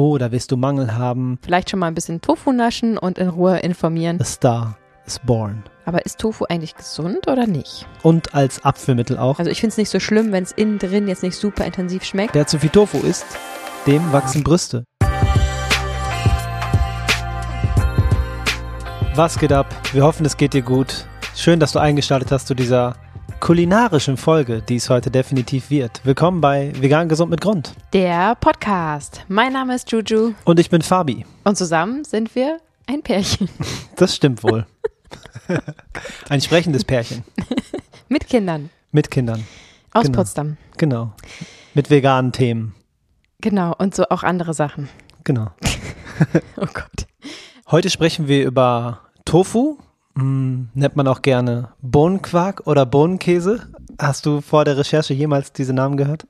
Oh, da wirst du Mangel haben. Vielleicht schon mal ein bisschen Tofu naschen und in Ruhe informieren. A star is born. Aber ist Tofu eigentlich gesund oder nicht? Und als Abführmittel auch. Also ich finde es nicht so schlimm, wenn es innen drin jetzt nicht super intensiv schmeckt. Wer zu viel Tofu isst, dem wachsen Brüste. Was geht ab? Wir hoffen, es geht dir gut. Schön, dass du eingeschaltet hast zu dieser kulinarischen Folge, die es heute definitiv wird. Willkommen bei Vegan Gesund mit Grund. Der Podcast. Mein Name ist Juju. Und ich bin Fabi. Und zusammen sind wir ein Pärchen. Das stimmt wohl. ein sprechendes Pärchen. mit Kindern. Mit Kindern. Aus genau. Potsdam. Genau. Mit veganen Themen. Genau. Und so auch andere Sachen. Genau. oh Gott. Heute sprechen wir über Tofu, hm, nennt man auch gerne Bohnenquark oder Bohnenkäse. Hast du vor der Recherche jemals diese Namen gehört?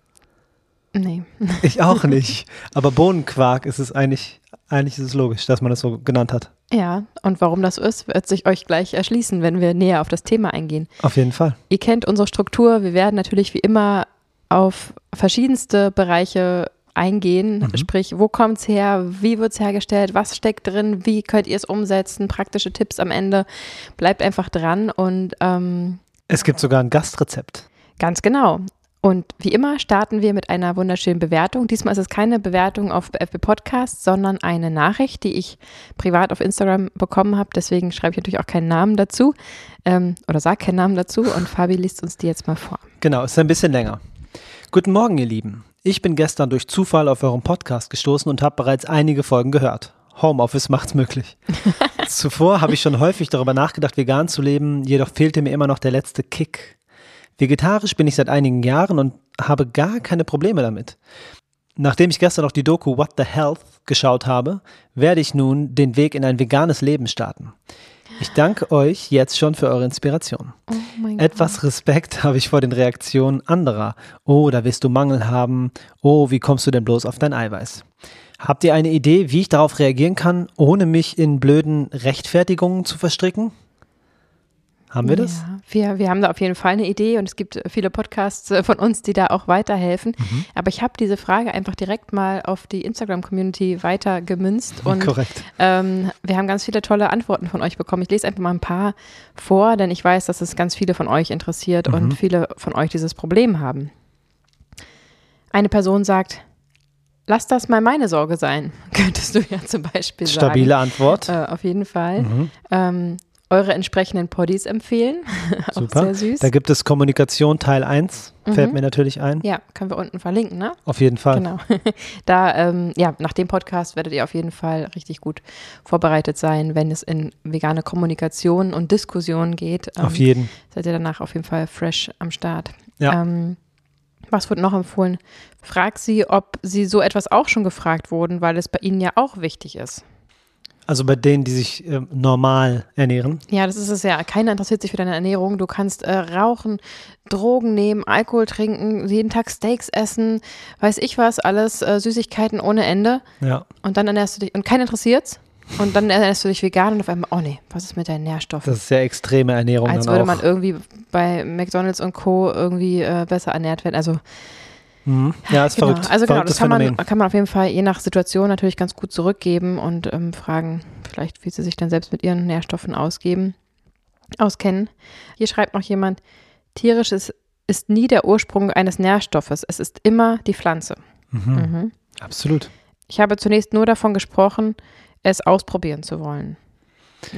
Nee. Ich auch nicht. Aber Bohnenquark ist es eigentlich, eigentlich ist es logisch, dass man das so genannt hat. Ja, und warum das so ist, wird sich euch gleich erschließen, wenn wir näher auf das Thema eingehen. Auf jeden Fall. Ihr kennt unsere Struktur. Wir werden natürlich wie immer auf verschiedenste Bereiche eingehen. Mhm. Sprich, wo kommt es her? Wie wird es hergestellt? Was steckt drin? Wie könnt ihr es umsetzen? Praktische Tipps am Ende. Bleibt einfach dran und ähm, es gibt sogar ein Gastrezept. Ganz genau. Und wie immer starten wir mit einer wunderschönen Bewertung. Diesmal ist es keine Bewertung auf FB Podcast, sondern eine Nachricht, die ich privat auf Instagram bekommen habe. Deswegen schreibe ich natürlich auch keinen Namen dazu ähm, oder sage keinen Namen dazu. Und Fabi liest uns die jetzt mal vor. Genau, ist ein bisschen länger. Guten Morgen, ihr Lieben. Ich bin gestern durch Zufall auf euren Podcast gestoßen und habe bereits einige Folgen gehört. Homeoffice macht's möglich. Zuvor habe ich schon häufig darüber nachgedacht, vegan zu leben, jedoch fehlte mir immer noch der letzte Kick. Vegetarisch bin ich seit einigen Jahren und habe gar keine Probleme damit. Nachdem ich gestern auch die Doku What the Health geschaut habe, werde ich nun den Weg in ein veganes Leben starten. Ich danke euch jetzt schon für eure Inspiration. Oh Etwas Respekt habe ich vor den Reaktionen anderer. Oh, da wirst du Mangel haben. Oh, wie kommst du denn bloß auf dein Eiweiß? Habt ihr eine Idee, wie ich darauf reagieren kann, ohne mich in blöden Rechtfertigungen zu verstricken? Haben wir das? Ja, wir, wir haben da auf jeden Fall eine Idee und es gibt viele Podcasts äh, von uns, die da auch weiterhelfen. Mhm. Aber ich habe diese Frage einfach direkt mal auf die Instagram-Community weitergemünzt und Korrekt. Ähm, wir haben ganz viele tolle Antworten von euch bekommen. Ich lese einfach mal ein paar vor, denn ich weiß, dass es ganz viele von euch interessiert mhm. und viele von euch dieses Problem haben. Eine Person sagt, Lass das mal meine Sorge sein, könntest du ja zum Beispiel sagen. Stabile Antwort. Äh, auf jeden Fall. Mhm. Ähm, eure entsprechenden Poddies empfehlen. Super. sehr süß. Da gibt es Kommunikation Teil 1, mhm. fällt mir natürlich ein. Ja, können wir unten verlinken, ne? Auf jeden Fall. Genau. Da, ähm, ja, nach dem Podcast werdet ihr auf jeden Fall richtig gut vorbereitet sein, wenn es in vegane Kommunikation und Diskussion geht. Ähm, auf jeden. Seid ihr danach auf jeden Fall fresh am Start. Ja. Ähm, was wird noch empfohlen? Frag sie, ob sie so etwas auch schon gefragt wurden, weil es bei ihnen ja auch wichtig ist. Also bei denen, die sich äh, normal ernähren? Ja, das ist es ja. Keiner interessiert sich für deine Ernährung. Du kannst äh, rauchen, Drogen nehmen, Alkohol trinken, jeden Tag Steaks essen, weiß ich was, alles äh, Süßigkeiten ohne Ende. Ja. Und dann ernährst du dich, und keinen interessiert's. Und dann ernährst du dich vegan und auf einmal, oh nee, was ist mit deinen Nährstoffen? Das ist sehr extreme Ernährung. Als würde man irgendwie bei McDonalds und Co. irgendwie äh, besser ernährt werden. Also Mhm. Ja, ist genau. verrückt. Also genau, das kann man, kann man auf jeden Fall je nach Situation natürlich ganz gut zurückgeben und ähm, fragen, vielleicht wie sie sich dann selbst mit ihren Nährstoffen ausgeben, auskennen. Hier schreibt noch jemand, tierisch ist, ist nie der Ursprung eines Nährstoffes, es ist immer die Pflanze. Mhm. Mhm. Absolut. Ich habe zunächst nur davon gesprochen, es ausprobieren zu wollen.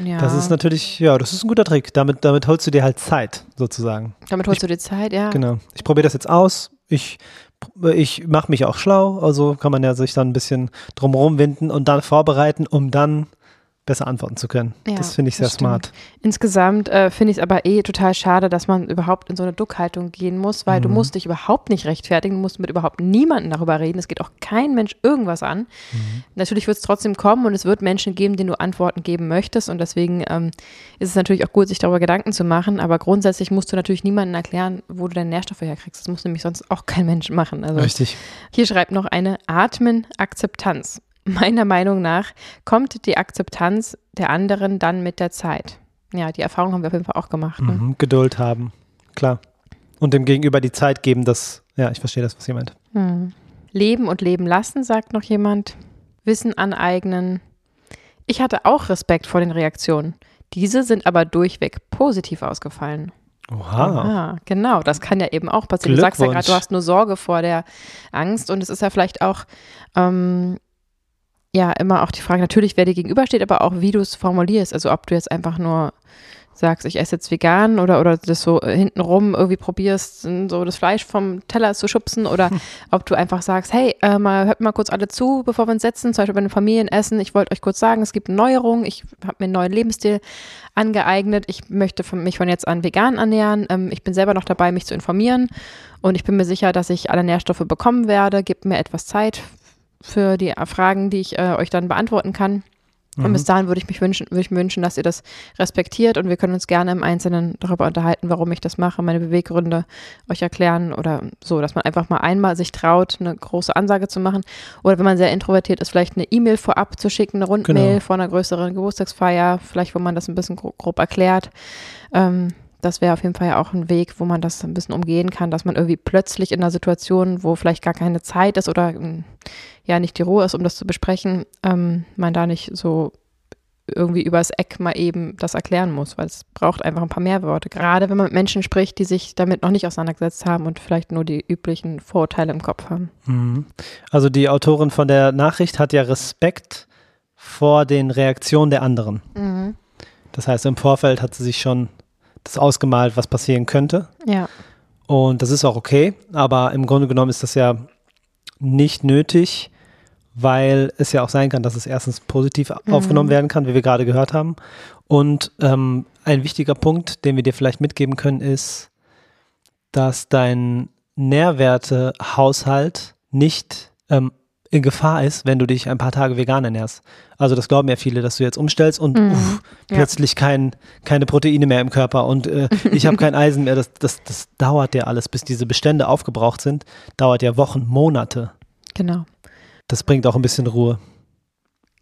Ja. Das ist natürlich, ja, das ist ein guter Trick. Damit, damit holst du dir halt Zeit, sozusagen. Damit holst ich, du dir Zeit, ja. Genau. Ich probiere das jetzt aus. Ich ich mache mich auch schlau, also kann man ja sich dann ein bisschen drumherum winden und dann vorbereiten, um dann besser antworten zu können. Ja, das finde ich sehr smart. Insgesamt äh, finde ich es aber eh total schade, dass man überhaupt in so eine Duckhaltung gehen muss, weil mhm. du musst dich überhaupt nicht rechtfertigen, du musst mit überhaupt niemandem darüber reden. Es geht auch kein Mensch irgendwas an. Mhm. Natürlich wird es trotzdem kommen und es wird Menschen geben, denen du Antworten geben möchtest und deswegen ähm, ist es natürlich auch gut, sich darüber Gedanken zu machen, aber grundsätzlich musst du natürlich niemandem erklären, wo du deine Nährstoffe herkriegst. Das muss nämlich sonst auch kein Mensch machen. Also Richtig. Hier schreibt noch eine Atmen Akzeptanz meiner Meinung nach kommt die Akzeptanz der anderen dann mit der Zeit. Ja, die Erfahrung haben wir auf jeden Fall auch gemacht. Ne? Mhm, Geduld haben, klar. Und dem Gegenüber die Zeit geben, dass, ja, ich verstehe das, was ihr meint. Mhm. Leben und leben lassen, sagt noch jemand. Wissen aneignen. Ich hatte auch Respekt vor den Reaktionen. Diese sind aber durchweg positiv ausgefallen. Oha. Ah, genau, das kann ja eben auch passieren. Du sagst ja gerade, du hast nur Sorge vor der Angst und es ist ja vielleicht auch ähm, ja immer auch die Frage, natürlich, wer dir gegenübersteht, aber auch wie du es formulierst. Also ob du jetzt einfach nur sagst, ich esse jetzt vegan oder, oder das so hintenrum irgendwie probierst, so das Fleisch vom Teller zu schubsen oder ob du einfach sagst, hey, äh, mal, hört mal kurz alle zu, bevor wir uns setzen, zum Beispiel bei einem Familienessen. Ich wollte euch kurz sagen, es gibt eine Neuerung, ich habe mir einen neuen Lebensstil angeeignet, ich möchte von, mich von jetzt an vegan ernähren, ähm, ich bin selber noch dabei, mich zu informieren. Und ich bin mir sicher, dass ich alle Nährstoffe bekommen werde, gebt mir etwas Zeit für die Fragen, die ich äh, euch dann beantworten kann. Mhm. Und bis dahin würde ich mich wünschen, würde ich mir wünschen, dass ihr das respektiert und wir können uns gerne im Einzelnen darüber unterhalten, warum ich das mache, meine Beweggründe euch erklären oder so, dass man einfach mal einmal sich traut, eine große Ansage zu machen. Oder wenn man sehr introvertiert ist, vielleicht eine E-Mail vorab zu schicken, eine Rundmail genau. vor einer größeren Geburtstagsfeier, vielleicht wo man das ein bisschen grob, grob erklärt. Ähm, das wäre auf jeden Fall ja auch ein Weg, wo man das ein bisschen umgehen kann, dass man irgendwie plötzlich in einer Situation, wo vielleicht gar keine Zeit ist oder hm, ja nicht die Ruhe ist, um das zu besprechen, ähm, man da nicht so irgendwie übers Eck mal eben das erklären muss, weil es braucht einfach ein paar mehr Worte. Gerade wenn man mit Menschen spricht, die sich damit noch nicht auseinandergesetzt haben und vielleicht nur die üblichen Vorurteile im Kopf haben. Mhm. Also die Autorin von der Nachricht hat ja Respekt vor den Reaktionen der anderen. Mhm. Das heißt, im Vorfeld hat sie sich schon das ausgemalt, was passieren könnte. Ja. Und das ist auch okay, aber im Grunde genommen ist das ja nicht nötig, weil es ja auch sein kann, dass es erstens positiv mhm. aufgenommen werden kann, wie wir gerade gehört haben. Und ähm, ein wichtiger Punkt, den wir dir vielleicht mitgeben können, ist, dass dein Nährwertehaushalt nicht ähm, in Gefahr ist, wenn du dich ein paar Tage vegan ernährst. Also das glauben ja viele, dass du jetzt umstellst und mhm. uff, ja. plötzlich kein, keine Proteine mehr im Körper und äh, ich habe kein Eisen mehr. Das, das, das dauert ja alles, bis diese Bestände aufgebraucht sind. Dauert ja Wochen, Monate. Genau. Das bringt auch ein bisschen Ruhe.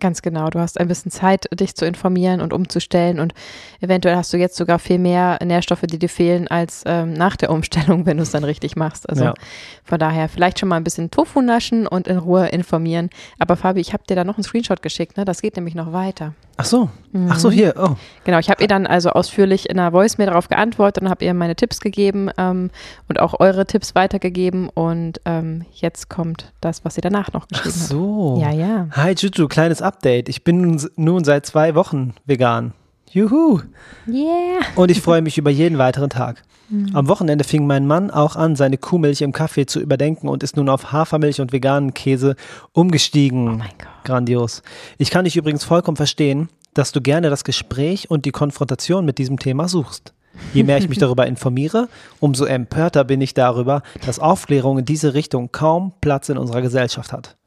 Ganz genau. Du hast ein bisschen Zeit, dich zu informieren und umzustellen und eventuell hast du jetzt sogar viel mehr Nährstoffe, die dir fehlen, als ähm, nach der Umstellung, wenn du es dann richtig machst. Also ja. von daher vielleicht schon mal ein bisschen Tofu naschen und in Ruhe informieren. Aber Fabi, ich habe dir da noch einen Screenshot geschickt, ne? Das geht nämlich noch weiter. Ach so, mhm. ach so, hier, oh. Genau, ich habe ihr dann also ausführlich in einer Voice-Mail darauf geantwortet und habe ihr meine Tipps gegeben ähm, und auch eure Tipps weitergegeben und ähm, jetzt kommt das, was sie danach noch geschrieben hat. Ach so. Hat. Ja, ja. Hi Juju, kleines Update. Ich bin nun seit zwei Wochen vegan. Juhu. Yeah. Und ich freue mich über jeden weiteren Tag. Mhm. Am Wochenende fing mein Mann auch an, seine Kuhmilch im Kaffee zu überdenken und ist nun auf Hafermilch und veganen Käse umgestiegen. Oh mein Gott. Grandios. Ich kann dich übrigens vollkommen verstehen, dass du gerne das Gespräch und die Konfrontation mit diesem Thema suchst. Je mehr ich mich darüber informiere, umso empörter bin ich darüber, dass Aufklärung in diese Richtung kaum Platz in unserer Gesellschaft hat.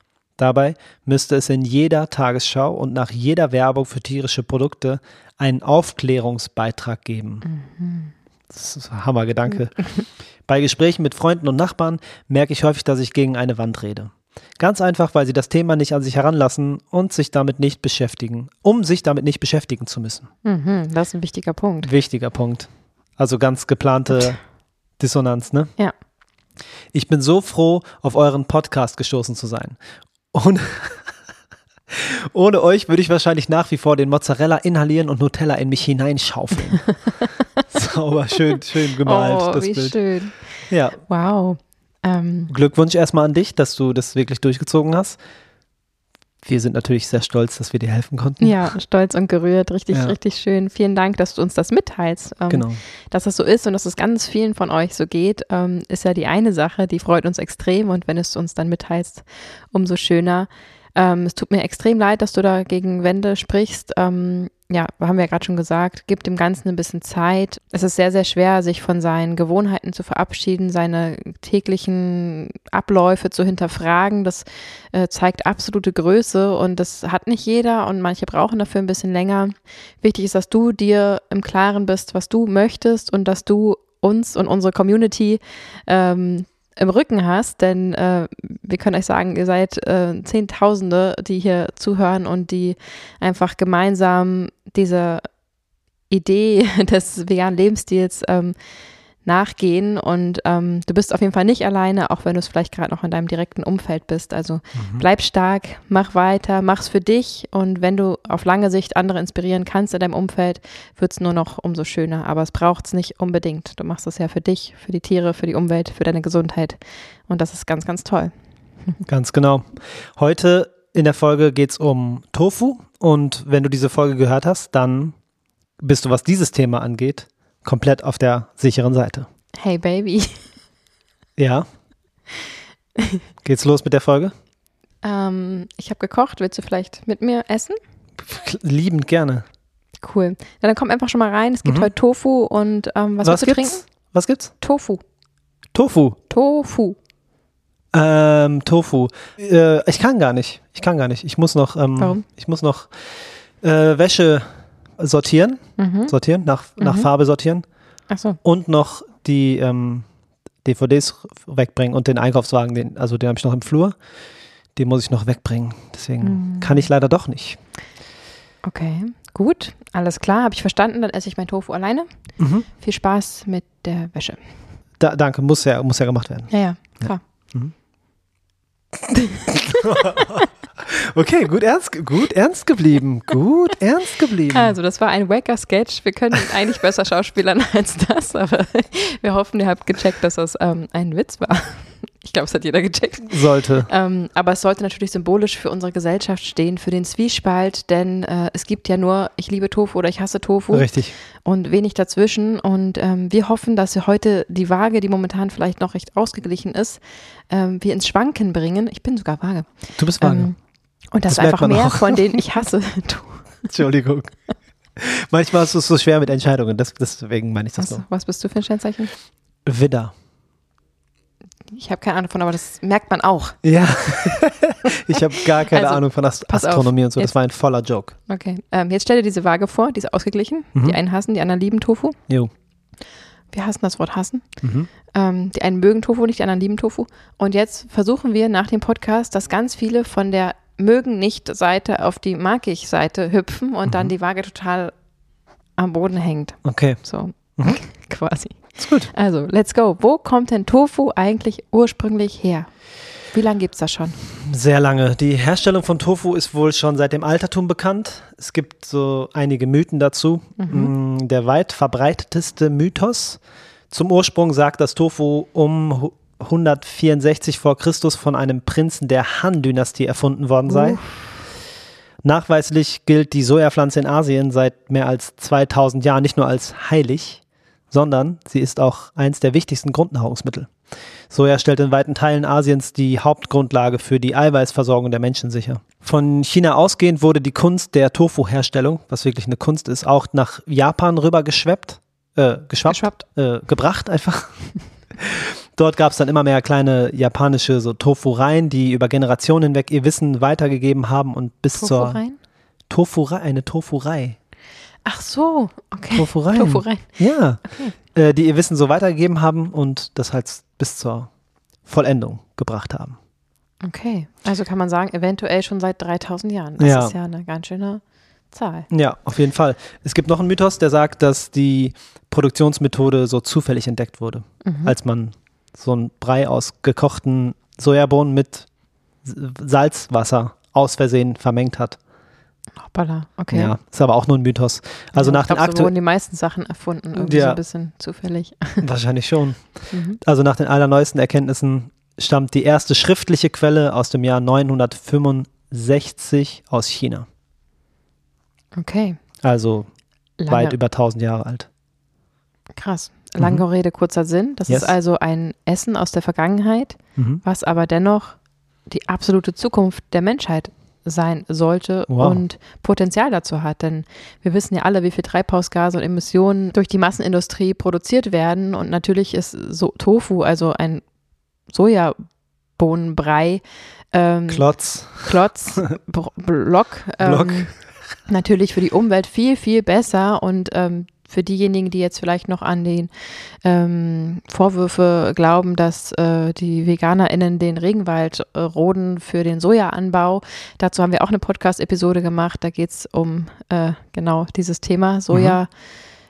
Dabei müsste es in jeder Tagesschau und nach jeder Werbung für tierische Produkte einen Aufklärungsbeitrag geben. Mhm. Das ist ein Hammergedanke. Bei Gesprächen mit Freunden und Nachbarn merke ich häufig, dass ich gegen eine Wand rede. Ganz einfach, weil sie das Thema nicht an sich heranlassen und sich damit nicht beschäftigen, um sich damit nicht beschäftigen zu müssen. Mhm, das ist ein wichtiger Punkt. Wichtiger Punkt. Also ganz geplante Dissonanz, ne? Ja. Ich bin so froh, auf euren Podcast gestoßen zu sein. Und ohne euch würde ich wahrscheinlich nach wie vor den Mozzarella inhalieren und Nutella in mich hineinschaufeln. Sauber, schön, schön gemalt. Oh, wie Bild. schön. Ja. Wow. Ähm. Glückwunsch erstmal an dich, dass du das wirklich durchgezogen hast. Wir sind natürlich sehr stolz, dass wir dir helfen konnten. Ja, stolz und gerührt. Richtig, ja. richtig schön. Vielen Dank, dass du uns das mitteilst. Ähm, genau. Dass das so ist und dass es ganz vielen von euch so geht, ähm, ist ja die eine Sache, die freut uns extrem. Und wenn es uns dann mitteilst, umso schöner. Ähm, es tut mir extrem leid, dass du da gegen Wände sprichst. Ähm, ja, haben wir ja gerade schon gesagt, gibt dem Ganzen ein bisschen Zeit. Es ist sehr, sehr schwer, sich von seinen Gewohnheiten zu verabschieden, seine täglichen Abläufe zu hinterfragen. Das äh, zeigt absolute Größe und das hat nicht jeder und manche brauchen dafür ein bisschen länger. Wichtig ist, dass du dir im Klaren bist, was du möchtest und dass du uns und unsere Community ähm, im Rücken hast, denn äh, wir können euch sagen, ihr seid äh, Zehntausende, die hier zuhören und die einfach gemeinsam diese Idee des veganen Lebensstils ähm, nachgehen und ähm, du bist auf jeden Fall nicht alleine, auch wenn du es vielleicht gerade noch in deinem direkten Umfeld bist. Also mhm. bleib stark, mach weiter, mach's für dich und wenn du auf lange Sicht andere inspirieren kannst in deinem Umfeld, wird es nur noch umso schöner. Aber es braucht es nicht unbedingt. Du machst es ja für dich, für die Tiere, für die Umwelt, für deine Gesundheit und das ist ganz, ganz toll. Ganz genau. Heute in der Folge geht es um Tofu und wenn du diese Folge gehört hast, dann bist du, was dieses Thema angeht, komplett auf der sicheren Seite. Hey Baby. Ja. Geht's los mit der Folge? Ähm, ich habe gekocht. Willst du vielleicht mit mir essen? Liebend gerne. Cool. Ja, dann komm einfach schon mal rein. Es gibt mhm. heute Tofu und ähm, was, was willst du gibt's? trinken? Was gibt's? Tofu. Tofu. Tofu. Ähm, Tofu. Äh, ich kann gar nicht. Ich kann gar nicht. Ich muss noch. Ähm, Warum? Ich muss noch äh, Wäsche sortieren. Mhm. Sortieren, nach, nach mhm. Farbe sortieren. Ach so. Und noch die ähm, DVDs wegbringen und den Einkaufswagen, den, also den habe ich noch im Flur. Den muss ich noch wegbringen. Deswegen mhm. kann ich leider doch nicht. Okay, gut. Alles klar, habe ich verstanden. Dann esse ich mein Tofu alleine. Mhm. Viel Spaß mit der Wäsche. Da, danke, muss ja, muss ja gemacht werden. Ja, ja, klar. Ja. Okay, gut ernst, gut ernst geblieben. Gut ernst geblieben. Also, das war ein wacker Sketch. Wir können eigentlich besser schauspielern als das, aber wir hoffen, ihr habt gecheckt, dass das ähm, ein Witz war. Ich glaube, es hat jeder gecheckt. Sollte. Ähm, aber es sollte natürlich symbolisch für unsere Gesellschaft stehen, für den Zwiespalt, denn äh, es gibt ja nur, ich liebe Tofu oder ich hasse Tofu. Richtig. Und wenig dazwischen. Und ähm, wir hoffen, dass wir heute die Waage, die momentan vielleicht noch recht ausgeglichen ist, ähm, wir ins Schwanken bringen. Ich bin sogar vage. Du bist vage. Und das, das einfach mehr auch. von denen ich hasse. Entschuldigung. Manchmal ist es so schwer mit Entscheidungen, das, deswegen meine ich das was, so. Was bist du für ein Sternzeichen? Widder. Ich habe keine Ahnung davon, aber das merkt man auch. Ja, ich habe gar keine also, Ahnung von Ast Astronomie auf. und so. Das jetzt, war ein voller Joke. Okay, ähm, jetzt stell dir diese Waage vor, die ist ausgeglichen. Mhm. Die einen hassen, die anderen lieben Tofu. Jo. Wir hassen das Wort hassen. Mhm. Ähm, die einen mögen Tofu nicht, die anderen lieben Tofu. Und jetzt versuchen wir nach dem Podcast, dass ganz viele von der mögen nicht Seite auf die mag ich Seite hüpfen und mhm. dann die Waage total am Boden hängt. Okay. So, mhm. quasi. Ist gut. Also, let's go. Wo kommt denn Tofu eigentlich ursprünglich her? Wie lange gibt es das schon? Sehr lange. Die Herstellung von Tofu ist wohl schon seit dem Altertum bekannt. Es gibt so einige Mythen dazu. Mhm. Mm, der weit verbreiteteste Mythos zum Ursprung sagt, dass Tofu um 164 vor Christus von einem Prinzen der Han-Dynastie erfunden worden sei. Uh. Nachweislich gilt die Sojapflanze in Asien seit mehr als 2000 Jahren nicht nur als heilig, sondern sie ist auch eins der wichtigsten Grundnahrungsmittel. Soja stellt in weiten Teilen Asiens die Hauptgrundlage für die Eiweißversorgung der Menschen sicher. Von China ausgehend wurde die Kunst der Tofu-Herstellung, was wirklich eine Kunst ist, auch nach Japan rüber geschweppt, äh, geschwappt, geschwappt. Äh, gebracht einfach. Dort gab es dann immer mehr kleine japanische so Tofureien, die über Generationen hinweg ihr Wissen weitergegeben haben und bis Tofureien? zur Tofuerei, eine Tofuerei. Ach so, okay. Tofureien. Tofureien. Ja. Okay. Äh, die ihr Wissen so weitergegeben haben und das halt bis zur Vollendung gebracht haben. Okay. Also kann man sagen, eventuell schon seit 3000 Jahren. Das ja. ist ja eine ganz schöne Zahl. Ja, auf jeden Fall. Es gibt noch einen Mythos, der sagt, dass die Produktionsmethode so zufällig entdeckt wurde, mhm. als man so einen Brei aus gekochten Sojabohnen mit Salzwasser aus Versehen vermengt hat. Hoppala, okay. Ja, ist aber auch nur ein Mythos. Also ja, nach den so wurden die meisten Sachen erfunden, irgendwie ja, so ein bisschen zufällig. Wahrscheinlich schon. Mhm. Also nach den allerneuesten Erkenntnissen stammt die erste schriftliche Quelle aus dem Jahr 965 aus China. Okay. Also Lange. weit über 1000 Jahre alt. Krass. Lange mhm. Rede, kurzer Sinn. Das yes. ist also ein Essen aus der Vergangenheit, mhm. was aber dennoch die absolute Zukunft der Menschheit sein sollte wow. und Potenzial dazu hat. Denn wir wissen ja alle, wie viel Treibhausgase und Emissionen durch die Massenindustrie produziert werden. Und natürlich ist so Tofu, also ein Sojabohnenbrei, ähm, Klotz, Klotz, Block, ähm, Block, natürlich für die Umwelt viel, viel besser und ähm, für diejenigen, die jetzt vielleicht noch an den ähm, Vorwürfe glauben, dass äh, die VeganerInnen den Regenwald äh, roden für den Sojaanbau. Dazu haben wir auch eine Podcast-Episode gemacht. Da geht es um äh, genau dieses Thema Soja. Mhm.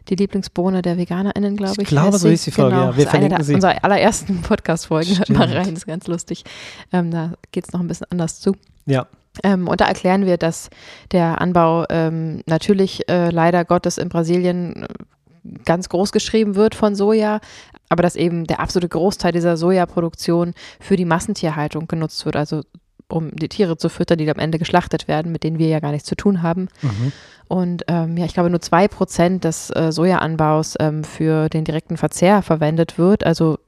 die Lieblingsbohne der VeganerInnen, glaube ich. Ich glaube, so hieß die Folge, genau. ja. Wir das ist eine verlinken der, sie. Unserer allerersten Podcast-Folgen. Hört mal rein, ist ganz lustig. Ähm, da geht es noch ein bisschen anders zu. Ja. Ähm, und da erklären wir, dass der Anbau ähm, natürlich äh, leider Gottes in Brasilien äh, ganz groß geschrieben wird von Soja, aber dass eben der absolute Großteil dieser Sojaproduktion für die Massentierhaltung genutzt wird, also um die Tiere zu füttern, die am Ende geschlachtet werden, mit denen wir ja gar nichts zu tun haben. Mhm. Und ähm, ja, ich glaube, nur zwei Prozent des äh, Sojaanbaus ähm, für den direkten Verzehr verwendet wird. Also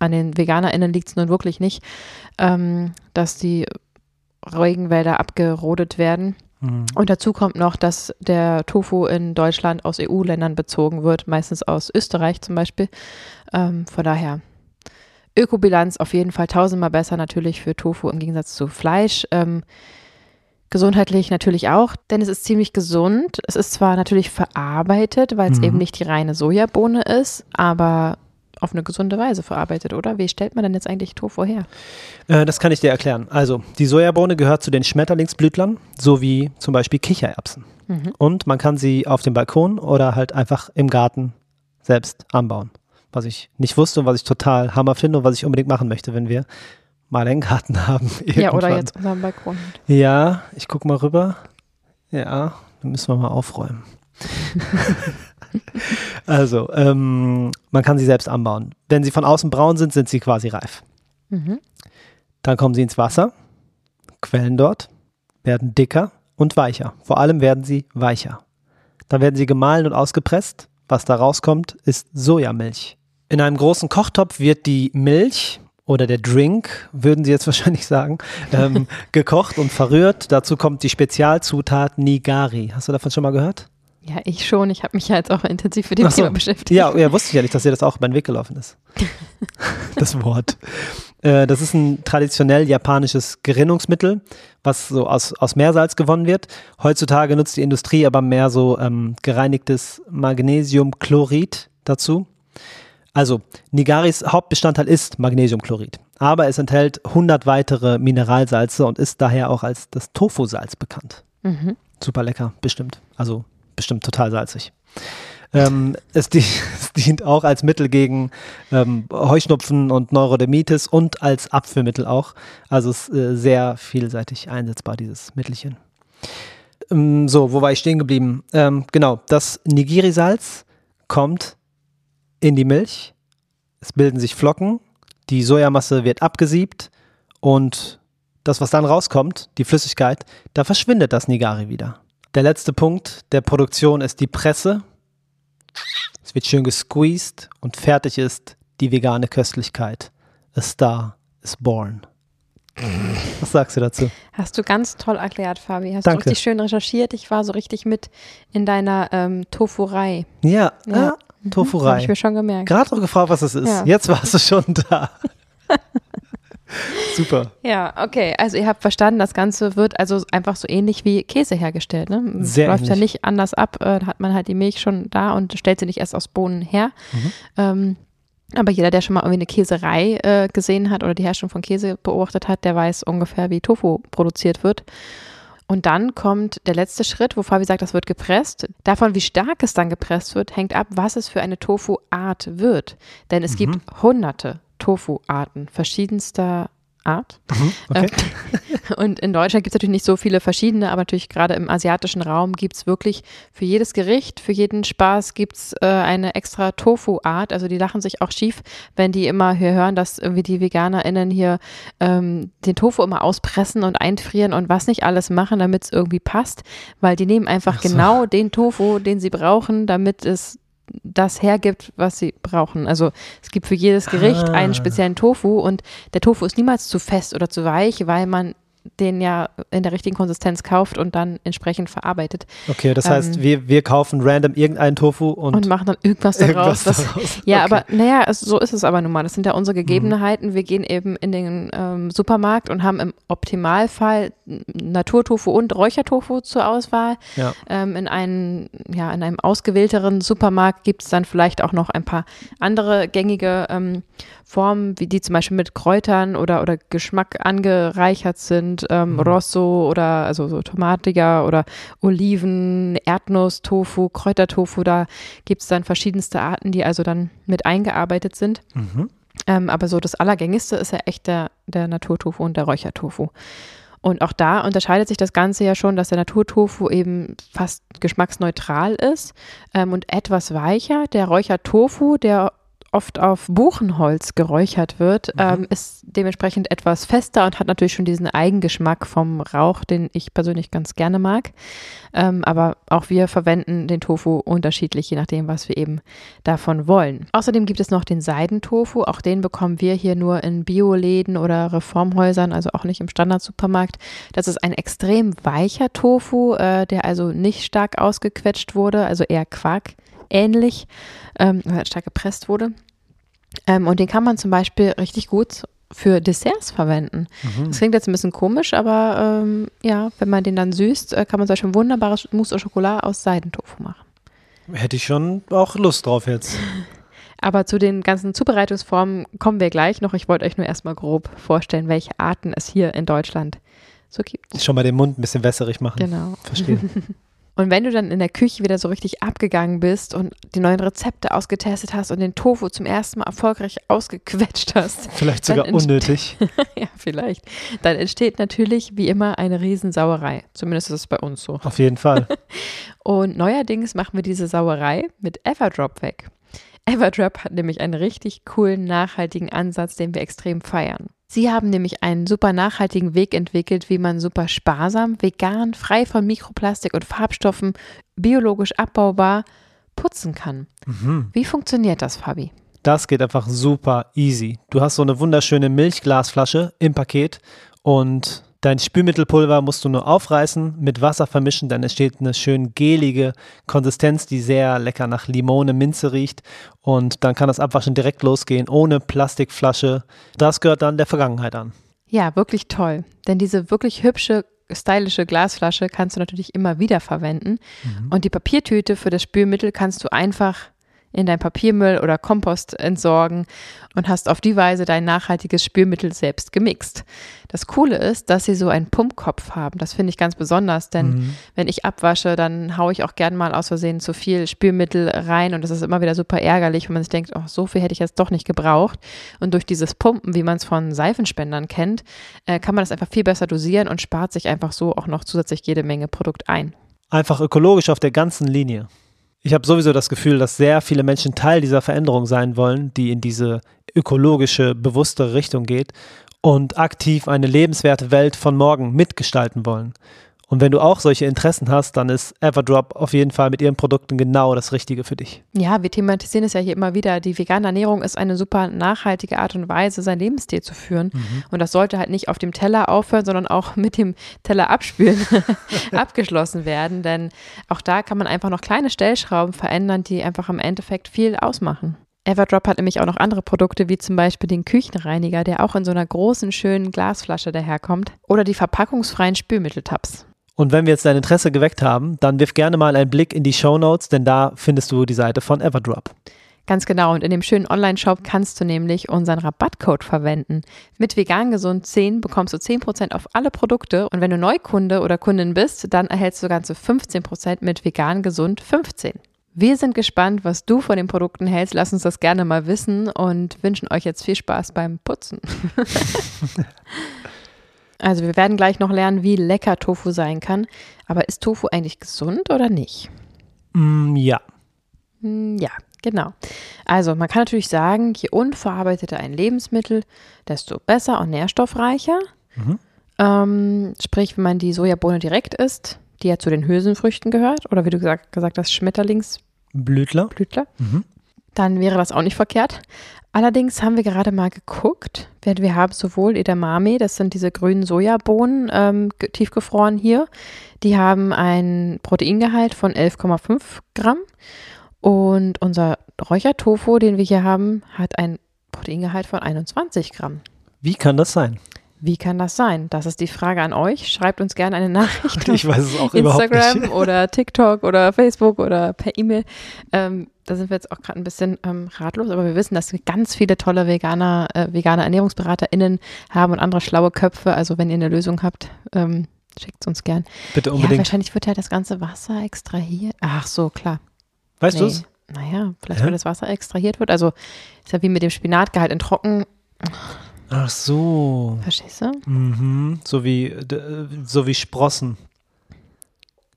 an den VeganerInnen liegt es nun wirklich nicht, ähm, dass die Regenwälder abgerodet werden. Mhm. Und dazu kommt noch, dass der Tofu in Deutschland aus EU-Ländern bezogen wird, meistens aus Österreich zum Beispiel. Ähm, von daher Ökobilanz auf jeden Fall tausendmal besser natürlich für Tofu im Gegensatz zu Fleisch. Ähm, gesundheitlich natürlich auch, denn es ist ziemlich gesund. Es ist zwar natürlich verarbeitet, weil es Mhm. eben nicht die reine Sojabohne ist, aber auf eine gesunde Weise verarbeitet, oder? Wie stellt man denn jetzt eigentlich Tofu her? Äh, das kann ich dir erklären. Also, die Sojabohne gehört zu den Schmetterlingsblütlern, sowie zum Beispiel Kichererbsen. Mhm. Und man kann sie auf dem Balkon oder halt einfach im Garten selbst anbauen. Was ich nicht wusste und was ich total hammer finde und was ich unbedingt machen möchte, wenn wir mal einen Garten haben. Ja, oder irgendwann. jetzt unseren Balkon. Ja, ich gucke mal rüber. Ja, dann müssen wir mal aufräumen. also, ähm, man kann sie selbst anbauen. Wenn sie von außen braun sind, sind sie quasi reif. Mhm. Dann kommen sie ins Wasser, quellen dort, werden dicker und weicher. Vor allem werden sie weicher. Dann werden sie gemahlen und ausgepresst. Was da rauskommt, ist Sojamilch. In einem großen Kochtopf wird die Milch oder der Drink, würden Sie jetzt wahrscheinlich sagen, ähm, gekocht und verrührt. Dazu kommt die Spezialzutat Nigari. Hast du davon schon mal gehört? Ja, ich schon. Ich habe mich ja jetzt auch intensiv mit dem so. Thema beschäftigt. Ja, ja, wusste ich ja nicht, dass dir das auch über den Weg gelaufen ist. das Wort. Äh, das ist ein traditionell japanisches Gerinnungsmittel, was so aus, aus Meersalz gewonnen wird. Heutzutage nutzt die Industrie aber mehr so ähm, gereinigtes Magnesiumchlorid dazu. Also, Nigaris Hauptbestandteil ist Magnesiumchlorid, aber es enthält 100 weitere Mineralsalze und ist daher auch als das Tofu-Salz bekannt. Mhm. Super lecker, bestimmt. Also bestimmt total salzig. Ähm, es, di es dient auch als Mittel gegen ähm, Heuschnupfen und Neurodermitis und als Abführmittel auch. Also es ist äh, sehr vielseitig einsetzbar, dieses Mittelchen. Ähm, so, wo war ich stehen geblieben? Ähm, genau, das Nigiri-Salz kommt in die Milch. Es bilden sich Flocken. Die Sojamasse wird abgesiebt und das, was dann rauskommt, die Flüssigkeit, da verschwindet das Nigari wieder. Der letzte Punkt der Produktion ist die Presse. Es wird schön gesqueezed und fertig ist die vegane Köstlichkeit. A star is born. Was sagst du dazu? Hast du ganz toll erklärt, Fabi. Hast Danke. du richtig schön recherchiert. Ich war so richtig mit in deiner ähm, Tofurei. Ja, Ja. ja. Habe ich mir schon gemerkt. Gerade noch gefragt, was es ist. Ja. Jetzt warst du schon da. Super. Ja, okay. Also ihr habt verstanden, das Ganze wird also einfach so ähnlich wie Käse hergestellt. Ne? Es Sehr Läuft ja ähnlich. nicht anders ab. Äh, Da hat man halt die Milch schon da und stellt sie nicht erst aus Bohnen her. Mhm. Ähm, aber jeder, der schon mal irgendwie eine Käserei äh, gesehen hat oder die Herstellung von Käse beobachtet hat, der weiß ungefähr, wie Tofu produziert wird. Und dann kommt der letzte Schritt, wo Fabi sagt, das wird gepresst. Davon, wie stark es dann gepresst wird, hängt ab, was es für eine Tofu-Art wird. Denn es Mhm. gibt hunderte Tofu-Arten verschiedenster Art. Mhm, Okay. Und in Deutschland gibt es natürlich nicht so viele verschiedene, aber natürlich gerade im asiatischen Raum gibt es wirklich für jedes Gericht, für jeden Spaß gibt es äh, eine extra Tofu-Art. Also die lachen sich auch schief, wenn die immer hier hören, dass irgendwie die VeganerInnen hier ähm, den Tofu immer auspressen und einfrieren und was nicht alles machen, damit es irgendwie passt. Weil die nehmen einfach Ach so. genau den Tofu, den sie brauchen, damit es das hergibt, was sie brauchen. Also es gibt für jedes Gericht Ah. einen speziellen Tofu und der Tofu ist niemals zu fest oder zu weich, weil man den ja in der richtigen Konsistenz kauft und dann entsprechend verarbeitet Okay, das Ähm, heißt, wir, wir kaufen random irgendeinen Tofu und, und, machen dann irgendwas daraus. irgendwas was, daraus. ja, okay. Mhm. aber naja, es, so ist es aber nun mal. Das sind ja unsere Gegebenheiten. Wir gehen eben in den ähm, Supermarkt und haben im Optimalfall Naturtofu und Räuchertofu zur Auswahl. Ja. Ähm, in, einen, ja, in einem ausgewählteren Supermarkt gibt es dann vielleicht auch noch ein paar andere gängige ähm, Formen, wie die zum Beispiel mit Kräutern oder, oder Geschmack angereichert sind und ähm, mhm. Rosso oder also so tomatiger oder Oliven, Erdnuss, Tofu, Kräutertofu. Da gibt es dann verschiedenste Arten, die also dann mit eingearbeitet sind. Mhm. Ähm, aber so das Allergängigste ist ja echt der, der Naturtofu und der Räuchertofu. Und auch da unterscheidet sich das Ganze ja schon, dass der Naturtofu eben fast geschmacksneutral ist ähm, und etwas weicher. Der Räuchertofu, der oft auf Buchenholz geräuchert wird, mhm. ähm, ist dementsprechend etwas fester und hat natürlich schon diesen Eigengeschmack vom Rauch, den ich persönlich ganz gerne mag. Ähm, aber auch wir verwenden den Tofu unterschiedlich, je nachdem, was wir eben davon wollen. Außerdem gibt es noch den Seidentofu. Auch den bekommen wir hier nur in Bioläden oder Reformhäusern, also auch nicht im Standardsupermarkt. Das ist ein extrem weicher Tofu, äh, der also nicht stark ausgequetscht wurde, also eher Quark ähnlich, ähm, stark gepresst wurde. Ähm, und den kann man zum Beispiel richtig gut für Desserts verwenden. Mhm. Das klingt jetzt ein bisschen komisch, aber ähm, ja, wenn man den dann süßt, äh, kann man zum Beispiel ein wunderbares Mousse au Chocolat aus Seidentofu machen. Hätte ich schon auch Lust drauf jetzt. Aber zu den ganzen Zubereitungsformen kommen wir gleich noch. Ich wollte euch nur erstmal grob vorstellen, welche Arten es hier in Deutschland so gibt. Schon mal den Mund ein bisschen wässerig machen. Genau. Verstehe. Und wenn du dann in der Küche wieder so richtig abgegangen bist und die neuen Rezepte ausgetestet hast und den Tofu zum ersten Mal erfolgreich ausgequetscht hast. Vielleicht sogar unnötig. ja, vielleicht. Dann entsteht natürlich wie immer eine Riesensauerei. Zumindest ist es bei uns so. Auf jeden Fall. und neuerdings machen wir diese Sauerei mit Everdrop weg. Everdrop hat nämlich einen richtig coolen, nachhaltigen Ansatz, den wir extrem feiern. Sie haben nämlich einen super nachhaltigen Weg entwickelt, wie man super sparsam, vegan, frei von Mikroplastik und Farbstoffen, biologisch abbaubar putzen kann. Mhm. Wie funktioniert das, Fabi? Das geht einfach super easy. Du hast so eine wunderschöne Milchglasflasche im Paket und Dein Spülmittelpulver musst du nur aufreißen, mit Wasser vermischen, dann entsteht eine schön gelige Konsistenz, die sehr lecker nach Limone, Minze riecht. Und dann kann das Abwaschen direkt losgehen, ohne Plastikflasche. Das gehört dann der Vergangenheit an. Ja, wirklich toll. Denn diese wirklich hübsche, stylische Glasflasche kannst du natürlich immer wieder verwenden. Mhm. Und die Papiertüte für das Spülmittel kannst du einfach in dein Papiermüll oder Kompost entsorgen und hast auf die Weise dein nachhaltiges Spülmittel selbst gemixt. Das Coole ist, dass sie so einen Pumpkopf haben. Das finde ich ganz besonders, denn mhm. wenn ich abwasche, dann haue ich auch gern mal aus Versehen zu viel Spülmittel rein und das ist immer wieder super ärgerlich, wenn man sich denkt, oh, so viel hätte ich jetzt doch nicht gebraucht. Und durch dieses Pumpen, wie man es von Seifenspendern kennt, äh, kann man das einfach viel besser dosieren und spart sich einfach so auch noch zusätzlich jede Menge Produkt ein. Einfach ökologisch auf der ganzen Linie. Ich habe sowieso das Gefühl, dass sehr viele Menschen Teil dieser Veränderung sein wollen, die in diese ökologische, bewusstere Richtung geht und aktiv eine lebenswerte Welt von morgen mitgestalten wollen. Und wenn du auch solche Interessen hast, dann ist Everdrop auf jeden Fall mit ihren Produkten genau das Richtige für dich. Ja, wir thematisieren es ja hier immer wieder. Die vegane Ernährung ist eine super nachhaltige Art und Weise, sein Lebensstil zu führen. Mhm. Und das sollte halt nicht auf dem Teller aufhören, sondern auch mit dem Teller abspülen abgeschlossen werden. Denn auch da kann man einfach noch kleine Stellschrauben verändern, die einfach im Endeffekt viel ausmachen. Everdrop hat nämlich auch noch andere Produkte, wie zum Beispiel den Küchenreiniger, der auch in so einer großen, schönen Glasflasche daherkommt. Oder die verpackungsfreien Spülmitteltabs. Und wenn wir jetzt dein Interesse geweckt haben, dann wirf gerne mal einen Blick in die Show Notes, denn da findest du die Seite von Everdrop. Ganz genau. Und in dem schönen Online-Shop kannst du nämlich unseren Rabattcode verwenden. Mit vegan gesund 10 bekommst du 10% auf alle Produkte. Und wenn du Neukunde oder Kundin bist, dann erhältst du ganze 15% mit vegan gesund 15. Wir sind gespannt, was du von den Produkten hältst. Lass uns das gerne mal wissen und wünschen euch jetzt viel Spaß beim Putzen. Also wir werden gleich noch lernen, wie lecker Tofu sein kann. Aber ist Tofu eigentlich gesund oder nicht? Mm, ja. Mm, ja, genau. Also man kann natürlich sagen, je unverarbeiteter ein Lebensmittel, desto besser und nährstoffreicher. Mhm. Ähm, sprich, wenn man die Sojabohne direkt isst, die ja zu den Hülsenfrüchten gehört, oder wie du gesagt, gesagt hast, Schmetterlingsblütler, Blütler, mhm. dann wäre das auch nicht verkehrt. Allerdings haben wir gerade mal geguckt, wir haben sowohl Edamame, das sind diese grünen Sojabohnen, ähm, tiefgefroren hier, die haben ein Proteingehalt von 11,5 Gramm und unser Räuchertofu, den wir hier haben, hat ein Proteingehalt von 21 Gramm. Wie kann das sein? Wie kann das sein? Das ist die Frage an euch. Schreibt uns gerne eine Nachricht. Ich weiß es auch Instagram überhaupt nicht. oder TikTok oder Facebook oder per E-Mail. Ähm, da sind wir jetzt auch gerade ein bisschen ähm, ratlos, aber wir wissen, dass wir ganz viele tolle Veganer, äh, vegane ErnährungsberaterInnen haben und andere schlaue Köpfe. Also wenn ihr eine Lösung habt, ähm, schickt es uns gern. Bitte Ja, unbedingt. wahrscheinlich wird ja das ganze Wasser extrahiert. Ach so, klar. weißt Nee. du es? Naja, vielleicht Hä? weil das Wasser extrahiert wird. Also ist ja wie mit dem Spinatgehalt in Trocken. Ach so. Verstehst du? Mhm. So wie so wie Sprossen.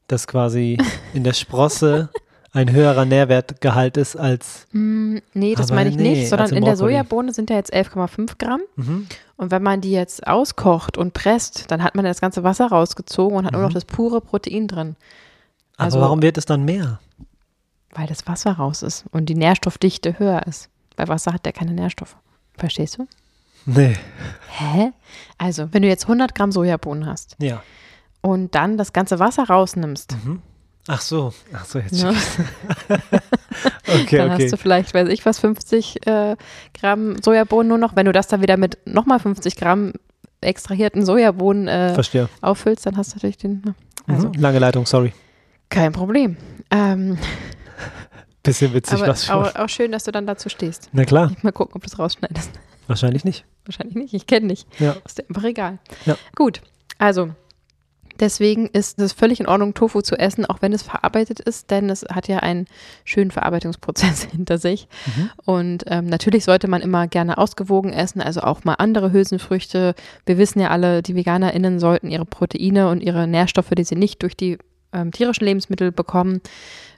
Dass quasi in der Sprosse ein höherer Nährwertgehalt ist als Mm, nee, das Aber meine ich nee, nicht, sondern in der. Sojabone sind ja jetzt 11,5 Gramm. mhm. Und wenn man die jetzt auskocht und presst, dann hat man das ganze Wasser rausgezogen und hat nur noch Mhm. das pure Protein drin. Aber Also- warum wird es dann mehr? Weil das Wasser raus ist und die Nährstoffdichte höher ist. Bei Wasser hat der keine Nährstoffe. Verstehst du? Nee. Hä? Also, wenn du jetzt 100 Gramm Sojabohnen hast Ja. und dann das ganze Wasser rausnimmst, Mhm. Ach so. Ach so, jetzt. ne, Okay, dann okay. hast du vielleicht, weiß ich was, 50 äh, Gramm Sojabohnen nur noch. Wenn du das dann wieder mit nochmal 50 Gramm extrahierten Sojabohnen äh, auffüllst, dann hast du natürlich den. ne? Also, Mhm. Lange Leitung, sorry. kein Problem. Ähm, Bisschen witzig, aber was schon. auch, auch schön, dass du dann dazu stehst. Na klar, Mal gucken, ob du es rausschneidest. wahrscheinlich nicht. Wahrscheinlich nicht. Ich kenne nicht. Ja. Ist dir einfach egal. Ja. Gut. Also, deswegen ist es völlig in Ordnung, Tofu zu essen, auch wenn es verarbeitet ist, denn es hat ja einen schönen Verarbeitungsprozess hinter sich. Mhm. Und ähm, natürlich sollte man immer gerne ausgewogen essen, also auch mal andere Hülsenfrüchte. Wir wissen ja alle, die VeganerInnen sollten ihre Proteine und ihre Nährstoffe, die sie nicht durch die ähm, tierischen Lebensmittel bekommen,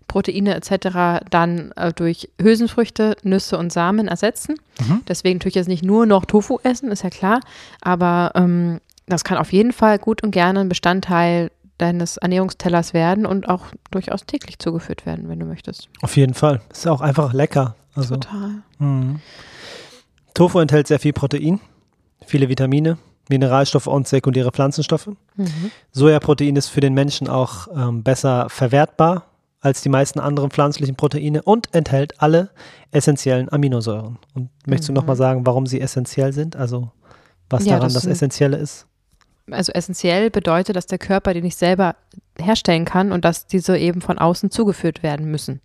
Proteine etc. dann äh, durch Hülsenfrüchte, Nüsse und Samen ersetzen. Mhm. Deswegen natürlich jetzt nicht nur noch Tofu essen, ist ja klar, aber ähm, das kann auf jeden Fall gut und gerne ein Bestandteil deines Ernährungstellers werden und auch durchaus täglich zugeführt werden, wenn du möchtest. Auf jeden Fall. Ist auch einfach lecker. Also, Total. mhm. Tofu enthält sehr viel Protein, viele Vitamine, Mineralstoffe und sekundäre Pflanzenstoffe. Mhm. Sojaprotein ist für den Menschen auch ähm, besser verwertbar als die meisten anderen pflanzlichen Proteine und enthält alle essentiellen Aminosäuren. Und möchtest du Mhm. nochmal sagen, warum sie essentiell sind? Also was Ja, daran das das Essentielle ist? Also essentiell bedeutet, dass der Körper die nicht selber herstellen kann und dass diese eben von außen zugeführt werden müssen.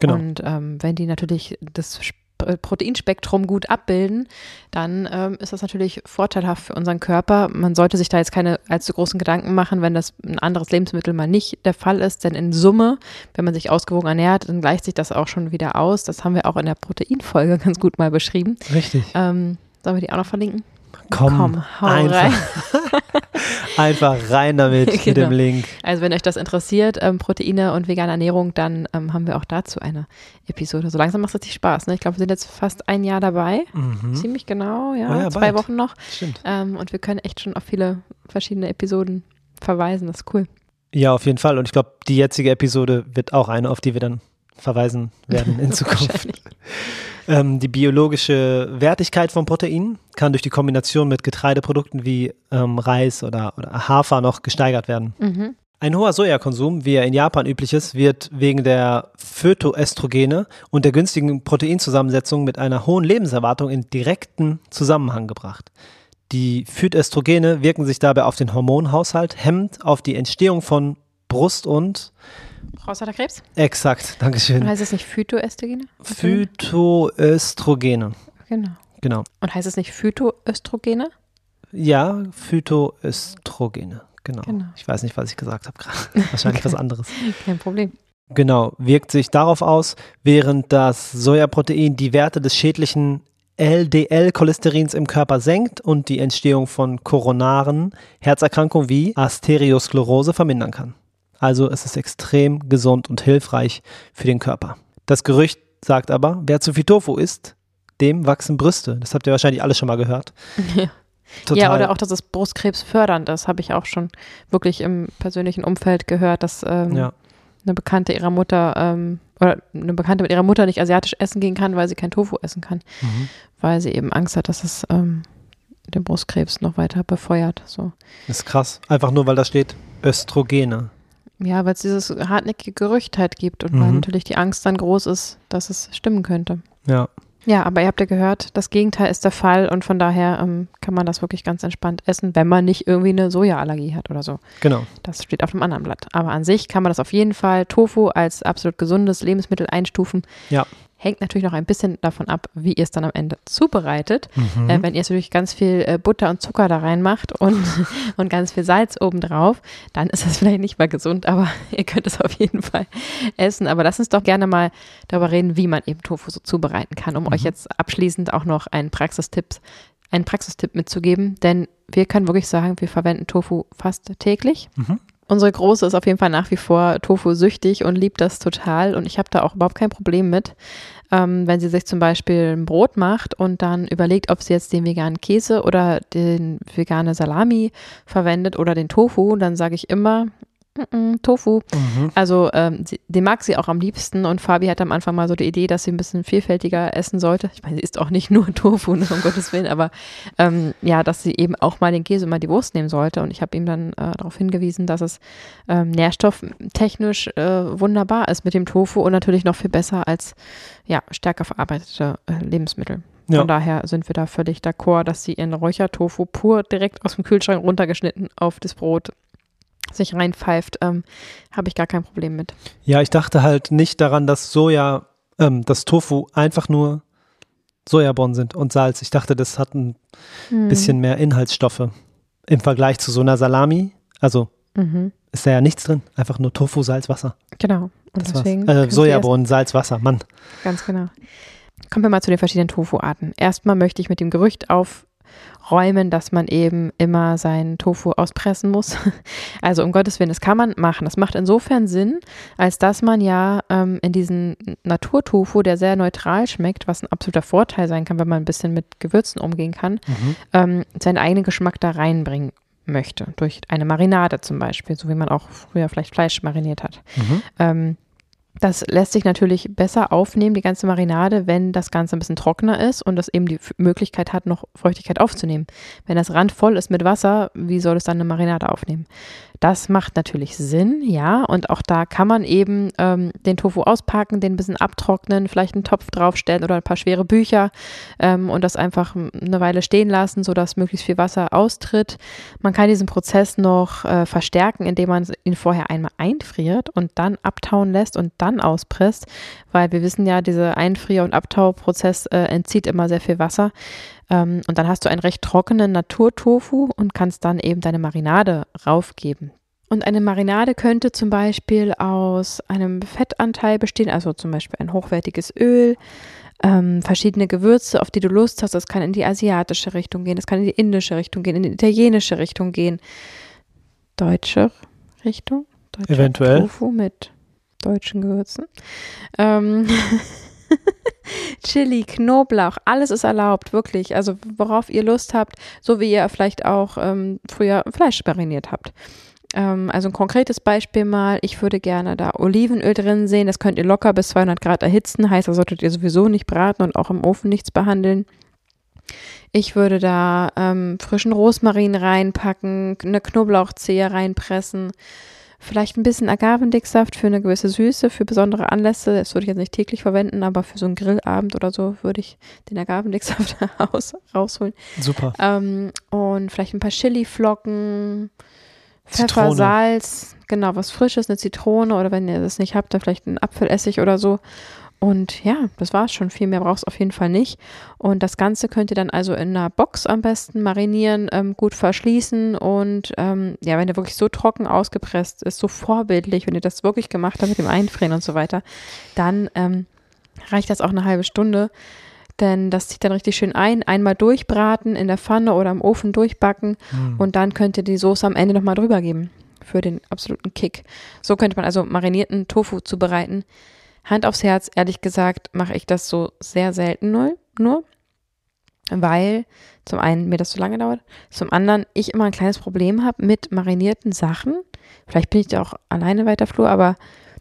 Genau. Und ähm, wenn die natürlich das Proteinspektrum gut abbilden, dann ähm, ist das natürlich vorteilhaft für unseren Körper. Man sollte sich da jetzt keine allzu großen Gedanken machen, wenn das ein anderes Lebensmittel mal nicht der Fall ist, denn in Summe, wenn man sich ausgewogen ernährt, dann gleicht sich das auch schon wieder aus. Das haben wir auch in der Proteinfolge ganz gut mal beschrieben. Richtig. Ähm, sollen wir die auch noch verlinken? Komm, Komm, hau einfach, rein. einfach rein damit mit Genau. dem Link. Also wenn euch das interessiert, ähm, Proteine und vegane Ernährung, dann ähm, haben wir auch dazu eine Episode. So langsam macht es richtig Spaß. Ne? Ich glaube, wir sind jetzt fast ein Jahr dabei. Mhm. Ziemlich genau, ja. Oh ja, zwei bald. Wochen noch. Stimmt. Ähm, und wir können echt schon auf viele verschiedene Episoden verweisen. Das ist cool. Ja, auf jeden Fall. Und ich glaube, die jetzige Episode wird auch eine, auf die wir dann verweisen werden in Zukunft. Ähm, die biologische Wertigkeit von Proteinen kann durch die Kombination mit Getreideprodukten wie ähm, Reis oder, oder Hafer noch gesteigert werden. Mhm. Ein hoher Sojakonsum, wie er in Japan üblich ist, wird wegen der Phytoestrogene und der günstigen Proteinzusammensetzung mit einer hohen Lebenserwartung in direkten Zusammenhang gebracht. Die Phytoestrogene wirken sich dabei auf den Hormonhaushalt, hemmend auf die Entstehung von Brust- und Prostatakrebs? exakt, Dankeschön, Und heißt es nicht Phytoöstrogene? Phytoöstrogene. Genau. Genau. Und heißt es nicht Phytoöstrogene? Ja, Phytoöstrogene. Genau. Genau. Ich weiß nicht, was ich gesagt habe gerade. Wahrscheinlich was anderes. Kein Problem. Genau, wirkt sich darauf aus, während das Sojaprotein die Werte des schädlichen LDL-Cholesterins im Körper senkt und die Entstehung von koronaren Herzerkrankungen wie Arteriosklerose vermindern kann. Also es ist extrem gesund und hilfreich für den Körper. Das Gerücht sagt aber, wer zu viel Tofu isst, dem wachsen Brüste. Das habt ihr wahrscheinlich alle schon mal gehört. Ja. Total. Ja, oder auch, dass es Brustkrebs fördernd ist, habe ich auch schon wirklich im persönlichen Umfeld gehört, dass ähm, Ja. eine Bekannte ihrer Mutter ähm, oder eine Bekannte mit ihrer Mutter nicht asiatisch essen gehen kann, weil sie kein Tofu essen kann, Mhm. weil sie eben Angst hat, dass es ähm, den Brustkrebs noch weiter befeuert. So. Das ist krass. Einfach nur, weil da steht Östrogene. Ja, weil es dieses hartnäckige Gerücht halt gibt und weil Mhm. natürlich die Angst dann groß ist, dass es stimmen könnte. Ja. Ja, aber ihr habt ja gehört, das Gegenteil ist der Fall und von daher ähm, kann man das wirklich ganz entspannt essen, wenn man nicht irgendwie eine Sojaallergie hat oder so. Genau. Das steht auf dem anderen Blatt. Aber an sich kann man das auf jeden Fall Tofu als absolut gesundes Lebensmittel einstufen. Ja. Hängt natürlich noch ein bisschen davon ab, wie ihr es dann am Ende zubereitet. Mhm. Äh, wenn ihr natürlich ganz viel äh, Butter und Zucker da reinmacht und, und ganz viel Salz obendrauf, dann ist das vielleicht nicht mehr gesund, aber ihr könnt es auf jeden Fall essen. Aber lass uns doch gerne mal darüber reden, wie man eben Tofu so zubereiten kann, um Mhm. euch jetzt abschließend auch noch einen Praxistipp, einen Praxistipp mitzugeben. Denn wir können wirklich sagen, wir verwenden Tofu fast täglich. Mhm. Unsere Große ist auf jeden Fall nach wie vor Tofu-süchtig und liebt das total. Und ich habe da auch überhaupt kein Problem mit, ähm, wenn sie sich zum Beispiel ein Brot macht und dann überlegt, ob sie jetzt den veganen Käse oder den vegane Salami verwendet oder den Tofu. Dann sage ich immer, "Mm, Tofu. Mhm. Also ähm, sie, den mag sie auch am liebsten und Fabi hat am Anfang mal so die Idee, dass sie ein bisschen vielfältiger essen sollte. Ich meine, sie isst auch nicht nur Tofu, ne, um Gottes Willen, aber ähm, ja, dass sie eben auch mal den Käse und mal die Wurst nehmen sollte. Und ich habe ihm dann äh, darauf hingewiesen, dass es ähm, nährstofftechnisch äh, wunderbar ist mit dem Tofu und natürlich noch viel besser als ja, stärker verarbeitete äh, Lebensmittel. Ja. Von daher sind wir da völlig d'accord, dass sie ihren Räuchertofu pur direkt aus dem Kühlschrank runtergeschnitten auf das Brot sich reinpfeift, ähm, habe ich gar kein Problem mit. Ja, ich dachte halt nicht daran, dass Soja, ähm, dass Tofu einfach nur Sojabohnen sind und Salz. Ich dachte, das hat ein Hm. bisschen mehr Inhaltsstoffe im Vergleich zu so einer Salami. Also Mhm. ist da ja nichts drin, einfach nur Tofu, Salz, Wasser. Genau. Und Das deswegen ihr Sojabohnen, Salz, Wasser, Mann. Ganz genau. Kommen wir mal zu den verschiedenen Tofu-Arten. Erstmal möchte ich mit dem Gerücht aufräumen, dass man eben immer seinen Tofu auspressen muss. Also um Gottes Willen, das kann man machen. Das macht insofern Sinn, als dass man ja ähm, in diesen Naturtofu, der sehr neutral schmeckt, was ein absoluter Vorteil sein kann, wenn man ein bisschen mit Gewürzen umgehen kann, Mhm. ähm, seinen eigenen Geschmack da reinbringen möchte. Durch eine Marinade zum Beispiel, so wie man auch früher vielleicht Fleisch mariniert hat. Mhm. Ähm, das lässt sich natürlich besser aufnehmen, die ganze Marinade, wenn das Ganze ein bisschen trockener ist und das eben die Möglichkeit hat, noch Feuchtigkeit aufzunehmen. Wenn das Rand voll ist mit Wasser, wie soll es dann eine Marinade aufnehmen? Das macht natürlich Sinn, ja. Und auch da kann man eben ähm, den Tofu auspacken, den ein bisschen abtrocknen, vielleicht einen Topf draufstellen oder ein paar schwere Bücher ähm, und das einfach eine Weile stehen lassen, sodass möglichst viel Wasser austritt. Man kann diesen Prozess noch äh, verstärken, indem man ihn vorher einmal einfriert und dann abtauen lässt und dann auspresst, weil wir wissen ja, dieser Einfrier- und Abtauprozess äh, entzieht immer sehr viel Wasser. Ähm, und dann hast du einen recht trockenen Naturtofu und kannst dann eben deine Marinade raufgeben. Und eine Marinade könnte zum Beispiel aus einem Fettanteil bestehen, also zum Beispiel ein hochwertiges Öl, ähm, verschiedene Gewürze, auf die du Lust hast. Das kann in die asiatische Richtung gehen, das kann in die indische Richtung gehen, in die italienische Richtung gehen. Deutsche Richtung? Deutscher Eventuell. Tofu mit deutschen Gewürzen. Ähm, Chili, Knoblauch, alles ist erlaubt, wirklich. Also worauf ihr Lust habt, so wie ihr vielleicht auch ähm, früher Fleisch mariniert habt. Ähm, also ein konkretes Beispiel mal, ich würde gerne da Olivenöl drin sehen. Das könnt ihr locker bis 200 Grad erhitzen. Heißt, da solltet ihr sowieso nicht braten und auch im Ofen nichts behandeln. Ich würde da ähm, frischen Rosmarin reinpacken, eine Knoblauchzehe reinpressen, vielleicht ein bisschen Agavendicksaft für eine gewisse Süße, für besondere Anlässe. Das würde ich jetzt nicht täglich verwenden, aber für so einen Grillabend oder so würde ich den Agavendicksaft raus, rausholen. Super. Ähm, und vielleicht ein paar Chiliflocken, Pfeffer, Zitrone. Salz, genau, was Frisches, eine Zitrone oder wenn ihr das nicht habt, dann vielleicht einen Apfelessig oder so. Und ja, das war's schon. Viel mehr brauchst auf jeden Fall nicht. Und das Ganze könnt ihr dann also in einer Box am besten marinieren, ähm, gut verschließen. Und ähm, ja, wenn der wirklich so trocken ausgepresst ist, so vorbildlich, wenn ihr das wirklich gemacht habt mit dem Einfrieren und so weiter, dann ähm, reicht das auch eine halbe Stunde. Denn das zieht dann richtig schön ein. Einmal durchbraten in der Pfanne oder im Ofen durchbacken. Mhm. Und dann könnt ihr die Soße am Ende nochmal drüber geben. Für den absoluten Kick. So könnte man also marinierten Tofu zubereiten. Hand aufs Herz, ehrlich gesagt, mache ich das so sehr selten nur, nur, weil zum einen mir das zu lange dauert, zum anderen ich immer ein kleines Problem habe mit marinierten Sachen. Vielleicht bin ich da auch alleine weiter Flur, aber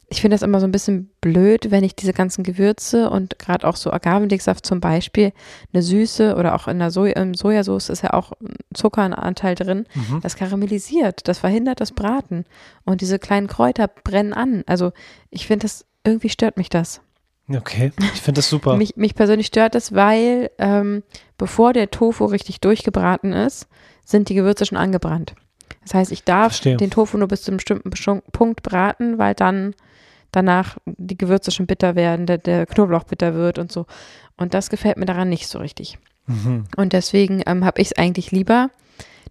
ich finde das immer so ein bisschen blöd, wenn ich diese ganzen Gewürze und gerade auch so Agavendicksaft zum Beispiel, eine Süße oder auch in der so im Sojasauce ist ja auch ein Zuckeranteil drin, Mhm. das karamellisiert, das verhindert das Braten und diese kleinen Kräuter brennen an. Also ich finde das, irgendwie stört mich das. Okay, ich finde das super. Mich, mich persönlich stört das, weil ähm, bevor der Tofu richtig durchgebraten ist, sind die Gewürze schon angebrannt. Das heißt, ich darf Verstehe. den Tofu nur bis zu einem bestimmten Punkt braten, weil dann danach die Gewürze schon bitter werden, der, der Knoblauch bitter wird und so. Und das gefällt mir daran nicht so richtig. Mhm. Und deswegen ähm, habe ich es eigentlich lieber,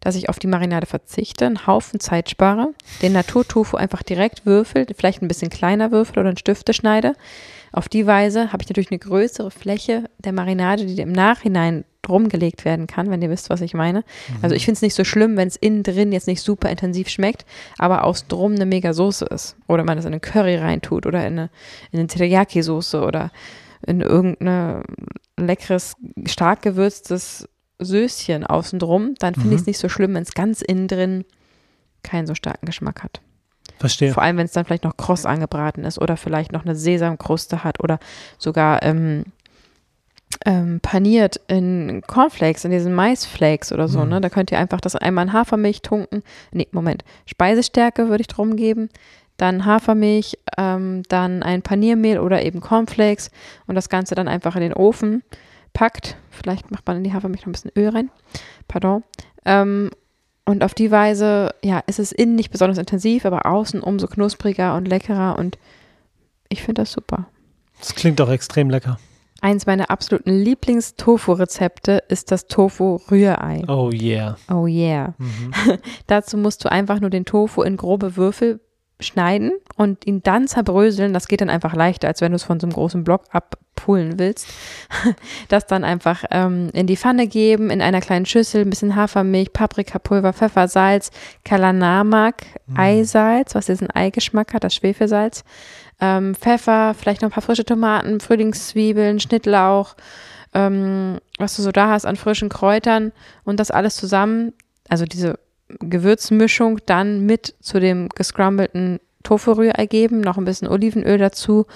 dass ich auf die Marinade verzichte, einen Haufen Zeit spare, den Naturtofu einfach direkt würfel, vielleicht ein bisschen kleiner würfel oder in Stifte schneide. Auf die Weise habe ich natürlich eine größere Fläche der Marinade, die im Nachhinein drum gelegt werden kann, wenn ihr wisst, was ich meine. Also ich finde es nicht so schlimm, wenn es innen drin jetzt nicht super intensiv schmeckt, aber aus drum eine mega Soße ist. Oder man es in einen Curry reintut oder in eine, in eine Teriyaki-Soße oder in irgendeine leckeres, stark gewürztes Söschen außen drum, dann finde Mhm. ich es nicht so schlimm, wenn es ganz innen drin keinen so starken Geschmack hat. Verstehe. Vor allem, wenn es dann vielleicht noch kross angebraten ist oder vielleicht noch eine Sesamkruste hat oder sogar ähm, ähm, paniert in Cornflakes, in diesen Maisflakes oder so. Mhm. Ne? Da könnt ihr einfach das einmal in Hafermilch tunken. Nee, Moment. Speisestärke würde ich drum geben. Dann Hafermilch, ähm, dann ein Paniermehl oder eben Cornflakes und das Ganze dann einfach in den Ofen packt. Vielleicht macht man in die Hafermilch noch ein bisschen Öl rein. Pardon. Ähm, und auf die Weise, ja, ist es innen nicht besonders intensiv, aber außen umso knuspriger und leckerer und ich finde das super. Das klingt auch extrem lecker. Eins meiner absoluten Lieblings-Tofu-Rezepte ist das Tofu-Rührei. Oh yeah. Oh yeah. Mhm. Dazu musst du einfach nur den Tofu in grobe Würfel schneiden und ihn dann zerbröseln. Das geht dann einfach leichter, als wenn du es von so einem großen Block abpulen willst. Das dann einfach ähm, in die Pfanne geben, in einer kleinen Schüssel, ein bisschen Hafermilch, Paprikapulver, Pfeffer, Salz, Kalanamak, Mhm. Eisalz, was diesen Eigeschmack hat, das Schwefelsalz, ähm, Pfeffer, vielleicht noch ein paar frische Tomaten, Frühlingszwiebeln, Schnittlauch, ähm, was du so da hast an frischen Kräutern und das alles zusammen, also diese Gewürzmischung dann mit zu dem gescrumbelten Tofu-Rührei geben, noch ein bisschen Olivenöl dazu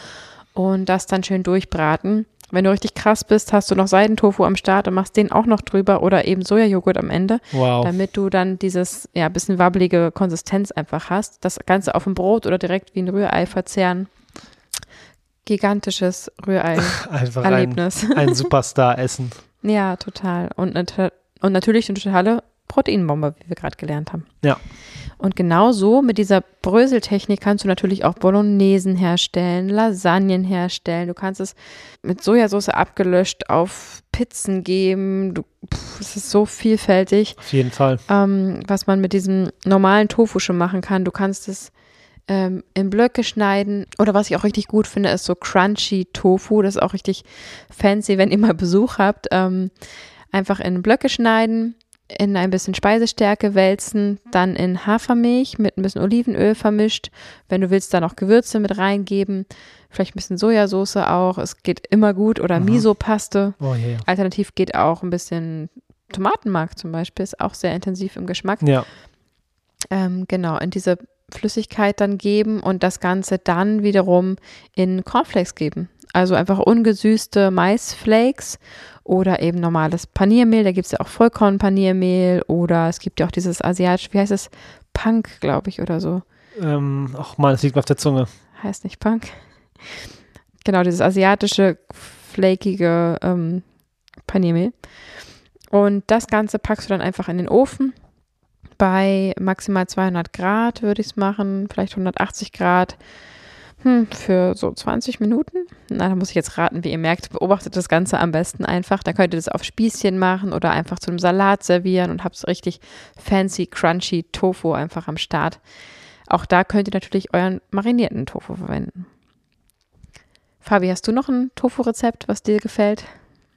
und das dann schön durchbraten. Wenn du richtig krass bist, hast du noch Seidentofu am Start und machst den auch noch drüber oder eben Sojajoghurt am Ende, Wow. damit du dann dieses ja bisschen wabbelige Konsistenz einfach hast. Das Ganze auf dem Brot oder direkt wie ein Rührei verzehren. Gigantisches Einfach ein, Rührei-Erlebnis. ein Superstar-Essen. Ja, total. Und, und natürlich eine totale Proteinbombe, wie wir gerade gelernt haben. Ja. Und genau so mit dieser Bröseltechnik kannst du natürlich auch Bolognesen herstellen, Lasagnen herstellen. Du kannst es mit Sojasauce abgelöscht auf Pizzen geben. Du, pff, es ist so vielfältig, Auf jeden Fall. ähm, was man mit diesem normalen Tofu schon machen kann. Du kannst es ähm, in Blöcke schneiden. Oder was ich auch richtig gut finde, ist so crunchy Tofu. Das ist auch richtig fancy, wenn ihr mal Besuch habt. Ähm, einfach in Blöcke schneiden, in ein bisschen Speisestärke wälzen, dann in Hafermilch mit ein bisschen Olivenöl vermischt. Wenn du willst, da noch Gewürze mit reingeben. Vielleicht ein bisschen Sojasauce auch. Es geht immer gut. Oder. Miso-Paste. Oh yeah. Alternativ geht auch ein bisschen Tomatenmark zum Beispiel. Ist auch sehr intensiv im Geschmack Ja. ähm, genau, in diese Flüssigkeit dann geben und das Ganze dann wiederum in Cornflakes geben. Also einfach ungesüßte Maisflakes oder eben normales Paniermehl. Da gibt es ja auch Vollkornpaniermehl oder es gibt ja auch dieses asiatische, wie heißt es? Punk, glaube ich, oder so. Ähm, ach man, es liegt mir auf der Zunge. Heißt nicht Punk. Genau, dieses asiatische, flakige ähm, Paniermehl. Und das Ganze packst du dann einfach in den Ofen. Bei maximal 200 Grad würde ich es machen, vielleicht 180 Grad hm, für so 20 Minuten. Na, da muss ich jetzt raten, wie ihr merkt, beobachtet das Ganze am besten einfach. Da könnt ihr das auf Spießchen machen oder einfach zu einem Salat servieren und habt so richtig fancy, crunchy Tofu einfach am Start. Auch da könnt ihr natürlich euren marinierten Tofu verwenden. Fabi, hast du noch ein Tofu-Rezept, was dir gefällt?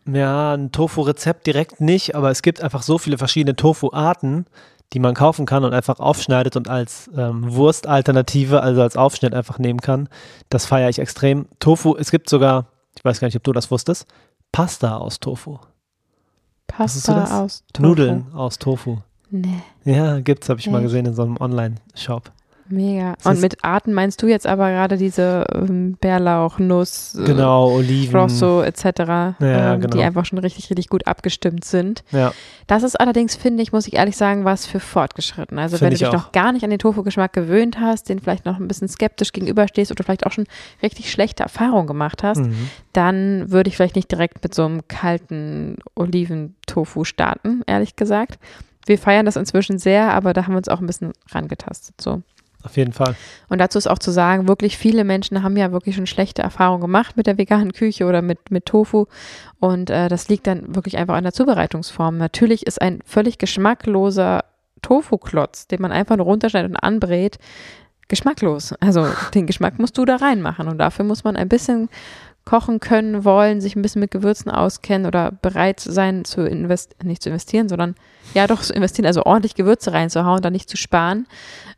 Ja, ein Tofu-Rezept direkt nicht, aber es gibt einfach so viele verschiedene Tofu-Arten, die man kaufen kann und einfach aufschneidet und als ähm, Wurstalternative, also als Aufschnitt einfach nehmen kann. Das feiere ich extrem. Tofu, es gibt sogar, ich weiß gar nicht, ob du das wusstest, Pasta aus Tofu. Pasta aus Tofu. Nudeln aus Tofu. Nee. Ja, gibt's, habe ich mal Echt? gesehen in so einem Online-Shop. Mega. Und mit Arten meinst du jetzt aber gerade diese ähm, Bärlauch, Nuss, äh, genau, Oliven, Rosso etc., ja, ähm, genau. die einfach schon richtig, richtig gut abgestimmt sind. Ja. Das ist allerdings, finde ich, muss ich ehrlich sagen, was für fortgeschritten. Also find wenn du dich auch. noch gar nicht an den Tofu-Geschmack gewöhnt hast, den vielleicht noch ein bisschen skeptisch gegenüberstehst oder vielleicht auch schon richtig schlechte Erfahrungen gemacht hast, mhm. dann würde ich vielleicht nicht direkt mit so einem kalten Oliventofu starten, ehrlich gesagt. Wir feiern das inzwischen sehr, aber da haben wir uns auch ein bisschen rangetastet. So. Auf jeden Fall. Und dazu ist auch zu sagen, wirklich viele Menschen haben ja wirklich schon schlechte Erfahrungen gemacht mit der veganen Küche oder mit, mit Tofu. Und äh, das liegt dann wirklich einfach an der Zubereitungsform. Natürlich ist ein völlig geschmackloser Tofu-Klotz, den man einfach nur runterschneidet und anbrät, geschmacklos. Also den Geschmack musst du da reinmachen. Und dafür muss man ein bisschen kochen können, wollen, sich ein bisschen mit Gewürzen auskennen oder bereit sein zu investieren, nicht zu investieren, sondern ja doch zu investieren, also ordentlich Gewürze reinzuhauen, da nicht zu sparen.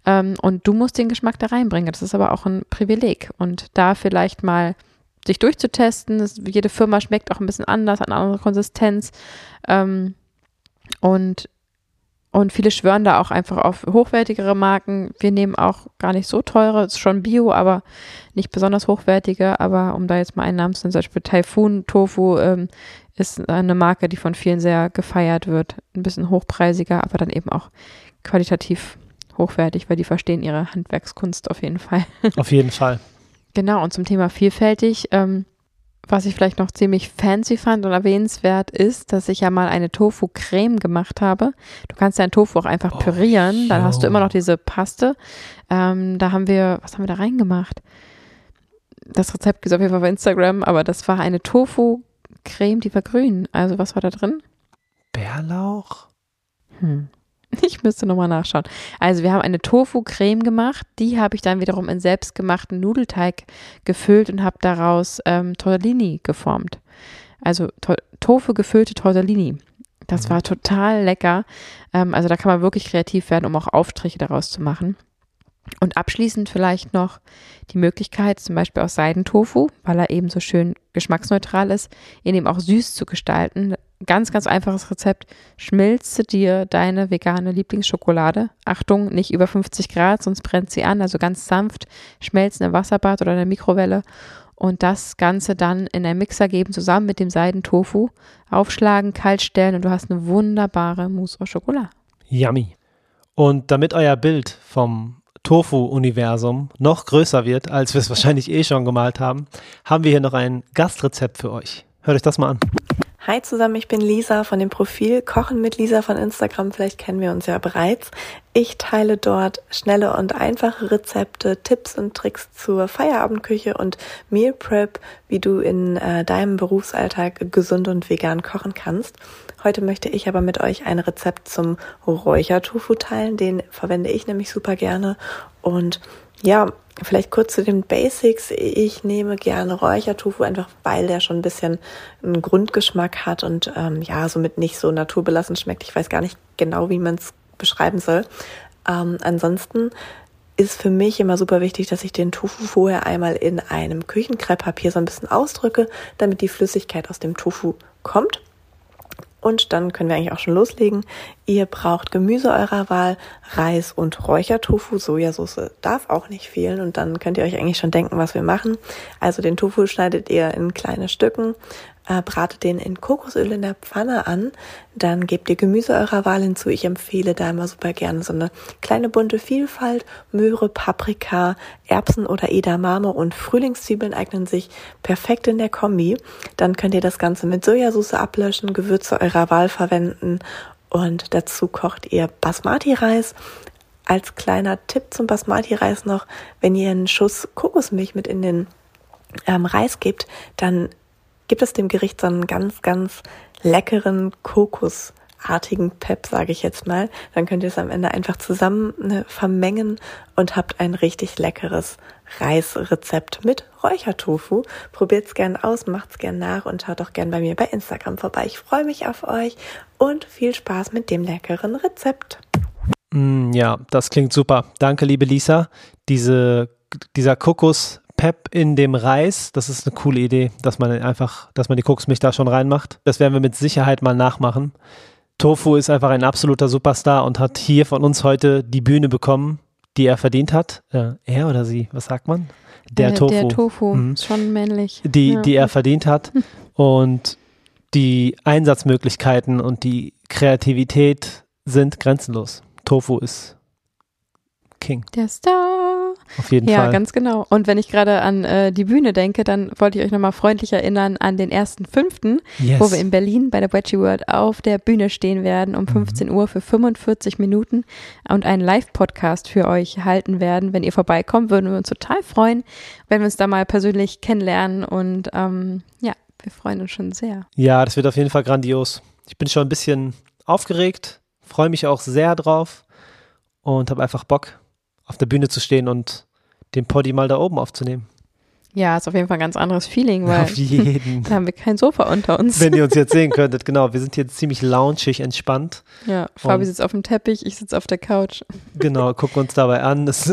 Ähm, und du musst den Geschmack da reinbringen. Das ist aber auch ein Privileg. Und da vielleicht mal sich durchzutesten. Das, jede Firma schmeckt auch ein bisschen anders, an andere Konsistenz. Ähm, und und viele schwören da auch einfach auf hochwertigere Marken. Wir nehmen auch gar nicht so teure, ist schon Bio, aber nicht besonders hochwertige. Aber um da jetzt mal einen Namen zu nennen, zum Beispiel Typhoon Tofu ähm, ist eine Marke, die von vielen sehr gefeiert wird. Ein bisschen hochpreisiger, aber dann eben auch qualitativ hochwertig, weil die verstehen ihre Handwerkskunst auf jeden Fall. Auf jeden Fall. genau, und zum Thema vielfältig. Ähm, was ich vielleicht noch ziemlich fancy fand und erwähnenswert ist, dass ich ja mal eine Tofu-Creme gemacht habe. Du kannst ja einen Tofu auch einfach oh, pürieren, dann hast du immer noch diese Paste. Ähm, da haben wir, was haben wir da reingemacht? Das Rezept gibt es auf jeden Fall auf Instagram, aber das war eine Tofu-Creme, die war grün. Also was war da drin? Bärlauch? Hm. Ich müsste nochmal nachschauen. Also wir haben eine Tofu-Creme gemacht. Die habe ich dann wiederum in selbstgemachten Nudelteig gefüllt und habe daraus ähm, Tortellini geformt. Also to Tofu gefüllte Tortellini. Das mhm. war total lecker. Ähm, also da kann man wirklich kreativ werden, um auch Aufstriche daraus zu machen. Und abschließend vielleicht noch die Möglichkeit, zum Beispiel aus Seidentofu, weil er eben so schön geschmacksneutral ist, ihn eben auch süß zu gestalten ganz, ganz einfaches Rezept. Schmilze dir deine vegane Lieblingsschokolade. Achtung, nicht über 50 Grad, sonst brennt sie an. Also ganz sanft schmelzen im Wasserbad oder in der Mikrowelle. Und das Ganze dann in einen Mixer geben, zusammen mit dem Seidentofu. Aufschlagen, kalt stellen und du hast eine wunderbare Mousse au Chocolat. Yummy. Und damit euer Bild vom Tofu-Universum noch größer wird, als wir es wahrscheinlich eh schon gemalt haben, haben wir hier noch ein Gastrezept für euch. Hört euch das mal an. Hi zusammen, ich bin Lisa von dem Profil Kochen mit Lisa von Instagram. Vielleicht kennen wir uns ja bereits. Ich teile dort schnelle und einfache Rezepte, Tipps und Tricks zur Feierabendküche und Meal Prep, wie du in äh, deinem Berufsalltag gesund und vegan kochen kannst. Heute möchte ich aber mit euch ein Rezept zum Räuchertofu teilen. Den verwende ich nämlich super gerne und ja, vielleicht kurz zu den Basics. Ich nehme gerne Räuchertofu, einfach weil der schon ein bisschen einen Grundgeschmack hat und ähm, ja, somit nicht so naturbelassen schmeckt. Ich weiß gar nicht genau, wie man es beschreiben soll. Ähm, ansonsten ist für mich immer super wichtig, dass ich den Tofu vorher einmal in einem Küchenkrepppapier so ein bisschen ausdrücke, damit die Flüssigkeit aus dem Tofu kommt. Und dann können wir eigentlich auch schon loslegen. Ihr braucht Gemüse eurer Wahl, Reis und Räuchertofu. Sojasauce darf auch nicht fehlen. Und dann könnt ihr euch eigentlich schon denken, was wir machen. Also den Tofu schneidet ihr in kleine Stücken, äh, bratet den in Kokosöl in der Pfanne an, dann gebt ihr Gemüse eurer Wahl hinzu. Ich empfehle da immer super gerne so eine kleine bunte Vielfalt. Möhre, Paprika, Erbsen oder Edamame und Frühlingszwiebeln eignen sich perfekt in der Kombi. Dann könnt ihr das Ganze mit Sojasauce ablöschen, Gewürze eurer Wahl verwenden und dazu kocht ihr Basmati-Reis. Als kleiner Tipp zum Basmati-Reis noch, wenn ihr einen Schuss Kokosmilch mit in den ähm, Reis gebt, dann gibt es dem Gericht so einen ganz, ganz leckeren Kokosartigen Pep, sage ich jetzt mal. Dann könnt ihr es am Ende einfach zusammen ne, vermengen und habt ein richtig leckeres Reisrezept mit Räuchertofu. Probiert's gern aus, macht's gern nach und schaut auch gern bei mir bei Instagram vorbei. Ich freue mich auf euch und viel Spaß mit dem leckeren Rezept. Mm, ja, das klingt super. Danke, liebe Lisa. Diese, dieser Kokos Pep in dem Reis. Das ist eine coole Idee, dass man einfach, dass man die Kokosmilch da schon reinmacht. Das werden wir mit Sicherheit mal nachmachen. Tofu ist einfach ein absoluter Superstar und hat hier von uns heute die Bühne bekommen. die er verdient hat. Äh, er oder sie, was sagt man? Der äh, Tofu. Der Tofu, Mhm. schon männlich. die, ja. die er verdient hat. Und die Einsatzmöglichkeiten und die Kreativität sind grenzenlos. Tofu ist King, Der Star. Auf jeden Ja, Fall. ganz genau. Und wenn ich gerade an äh, die Bühne denke, dann wollte ich euch nochmal freundlich erinnern an den ersten fünften, yes. wo wir in Berlin bei der Wedgie World auf der Bühne stehen werden Mhm. um 15 Uhr für 45 Minuten und einen Live-Podcast für euch halten werden. Wenn ihr vorbeikommt, würden wir uns total freuen, wenn wir uns da mal persönlich kennenlernen und ähm, ja, wir freuen uns schon sehr. ja, das wird auf jeden Fall grandios. Ich bin schon ein bisschen aufgeregt, freue mich auch sehr drauf und habe einfach Bock, auf der Bühne zu stehen und den Poddy mal da oben aufzunehmen. Ja, ist auf jeden Fall ein ganz anderes Feeling, weil da haben wir kein Sofa unter uns. Wenn ihr uns jetzt sehen könntet, genau, wir sind hier ziemlich loungig, entspannt. ja, Fabi sitzt auf dem Teppich, ich sitze auf der Couch. Genau, gucken uns dabei an. Es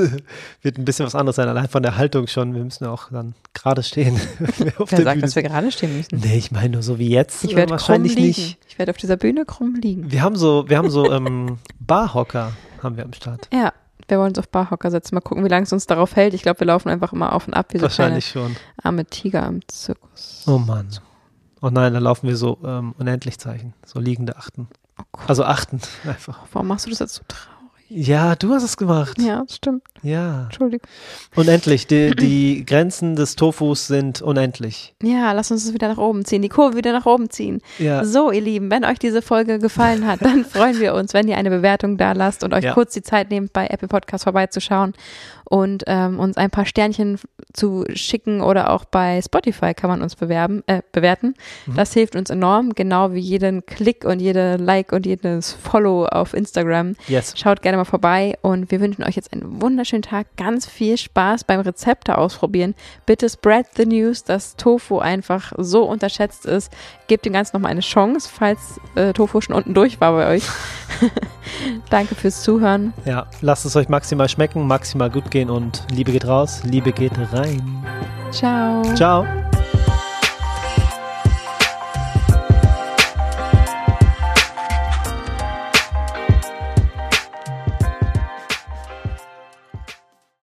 wird ein bisschen was anderes sein, allein von der Haltung schon. Wir müssen ja auch dann gerade stehen. Wer sagt, Bühne dass wir gerade stehen müssen? Nee, ich meine nur so wie jetzt. Ich werde krumm wahrscheinlich liegen. nicht. Ich werde auf dieser Bühne krumm liegen. Wir haben so, wir haben so ähm, Barhocker haben wir am Start. Ja, wir wollen uns auf Barhocker setzen. Mal gucken, wie lange es uns darauf hält. Ich glaube, wir laufen einfach immer auf und ab wie so Wahrscheinlich schon. arme Tiger im Zirkus. Oh Mann. Oh nein, da laufen wir so ähm, Unendlichzeichen, so liegende Achten. Oh Also Achten einfach. warum machst du das jetzt so traurig? Ja, du hast es gemacht. Ja, stimmt. Ja. Entschuldigung. Unendlich. Die, die Grenzen des Tofus sind unendlich. Ja, lass uns es wieder nach oben ziehen, die Kurve wieder nach oben ziehen. Ja. So, ihr Lieben, wenn euch diese Folge gefallen hat, dann freuen wir uns, wenn ihr eine Bewertung da lasst und euch Ja. kurz die Zeit nehmt, bei Apple Podcast vorbeizuschauen und ähm, uns ein paar Sternchen zu schicken oder auch bei Spotify kann man uns bewerben, äh, bewerten. Mhm. Das hilft uns enorm, genau wie jeden Klick und jede Like und jedes Follow auf Instagram. Yes. Schaut gerne mal vorbei und wir wünschen euch jetzt einen wunderschönen Tag, ganz viel Spaß beim Rezepte ausprobieren. Bitte spread the news, dass Tofu einfach so unterschätzt ist. Gebt dem Ganzen nochmal eine Chance, falls äh, Tofu schon unten durch war bei euch. Danke fürs Zuhören. Ja, lasst es euch maximal schmecken, maximal gut gehen und Liebe geht raus, Liebe geht rein. Ciao. Ciao.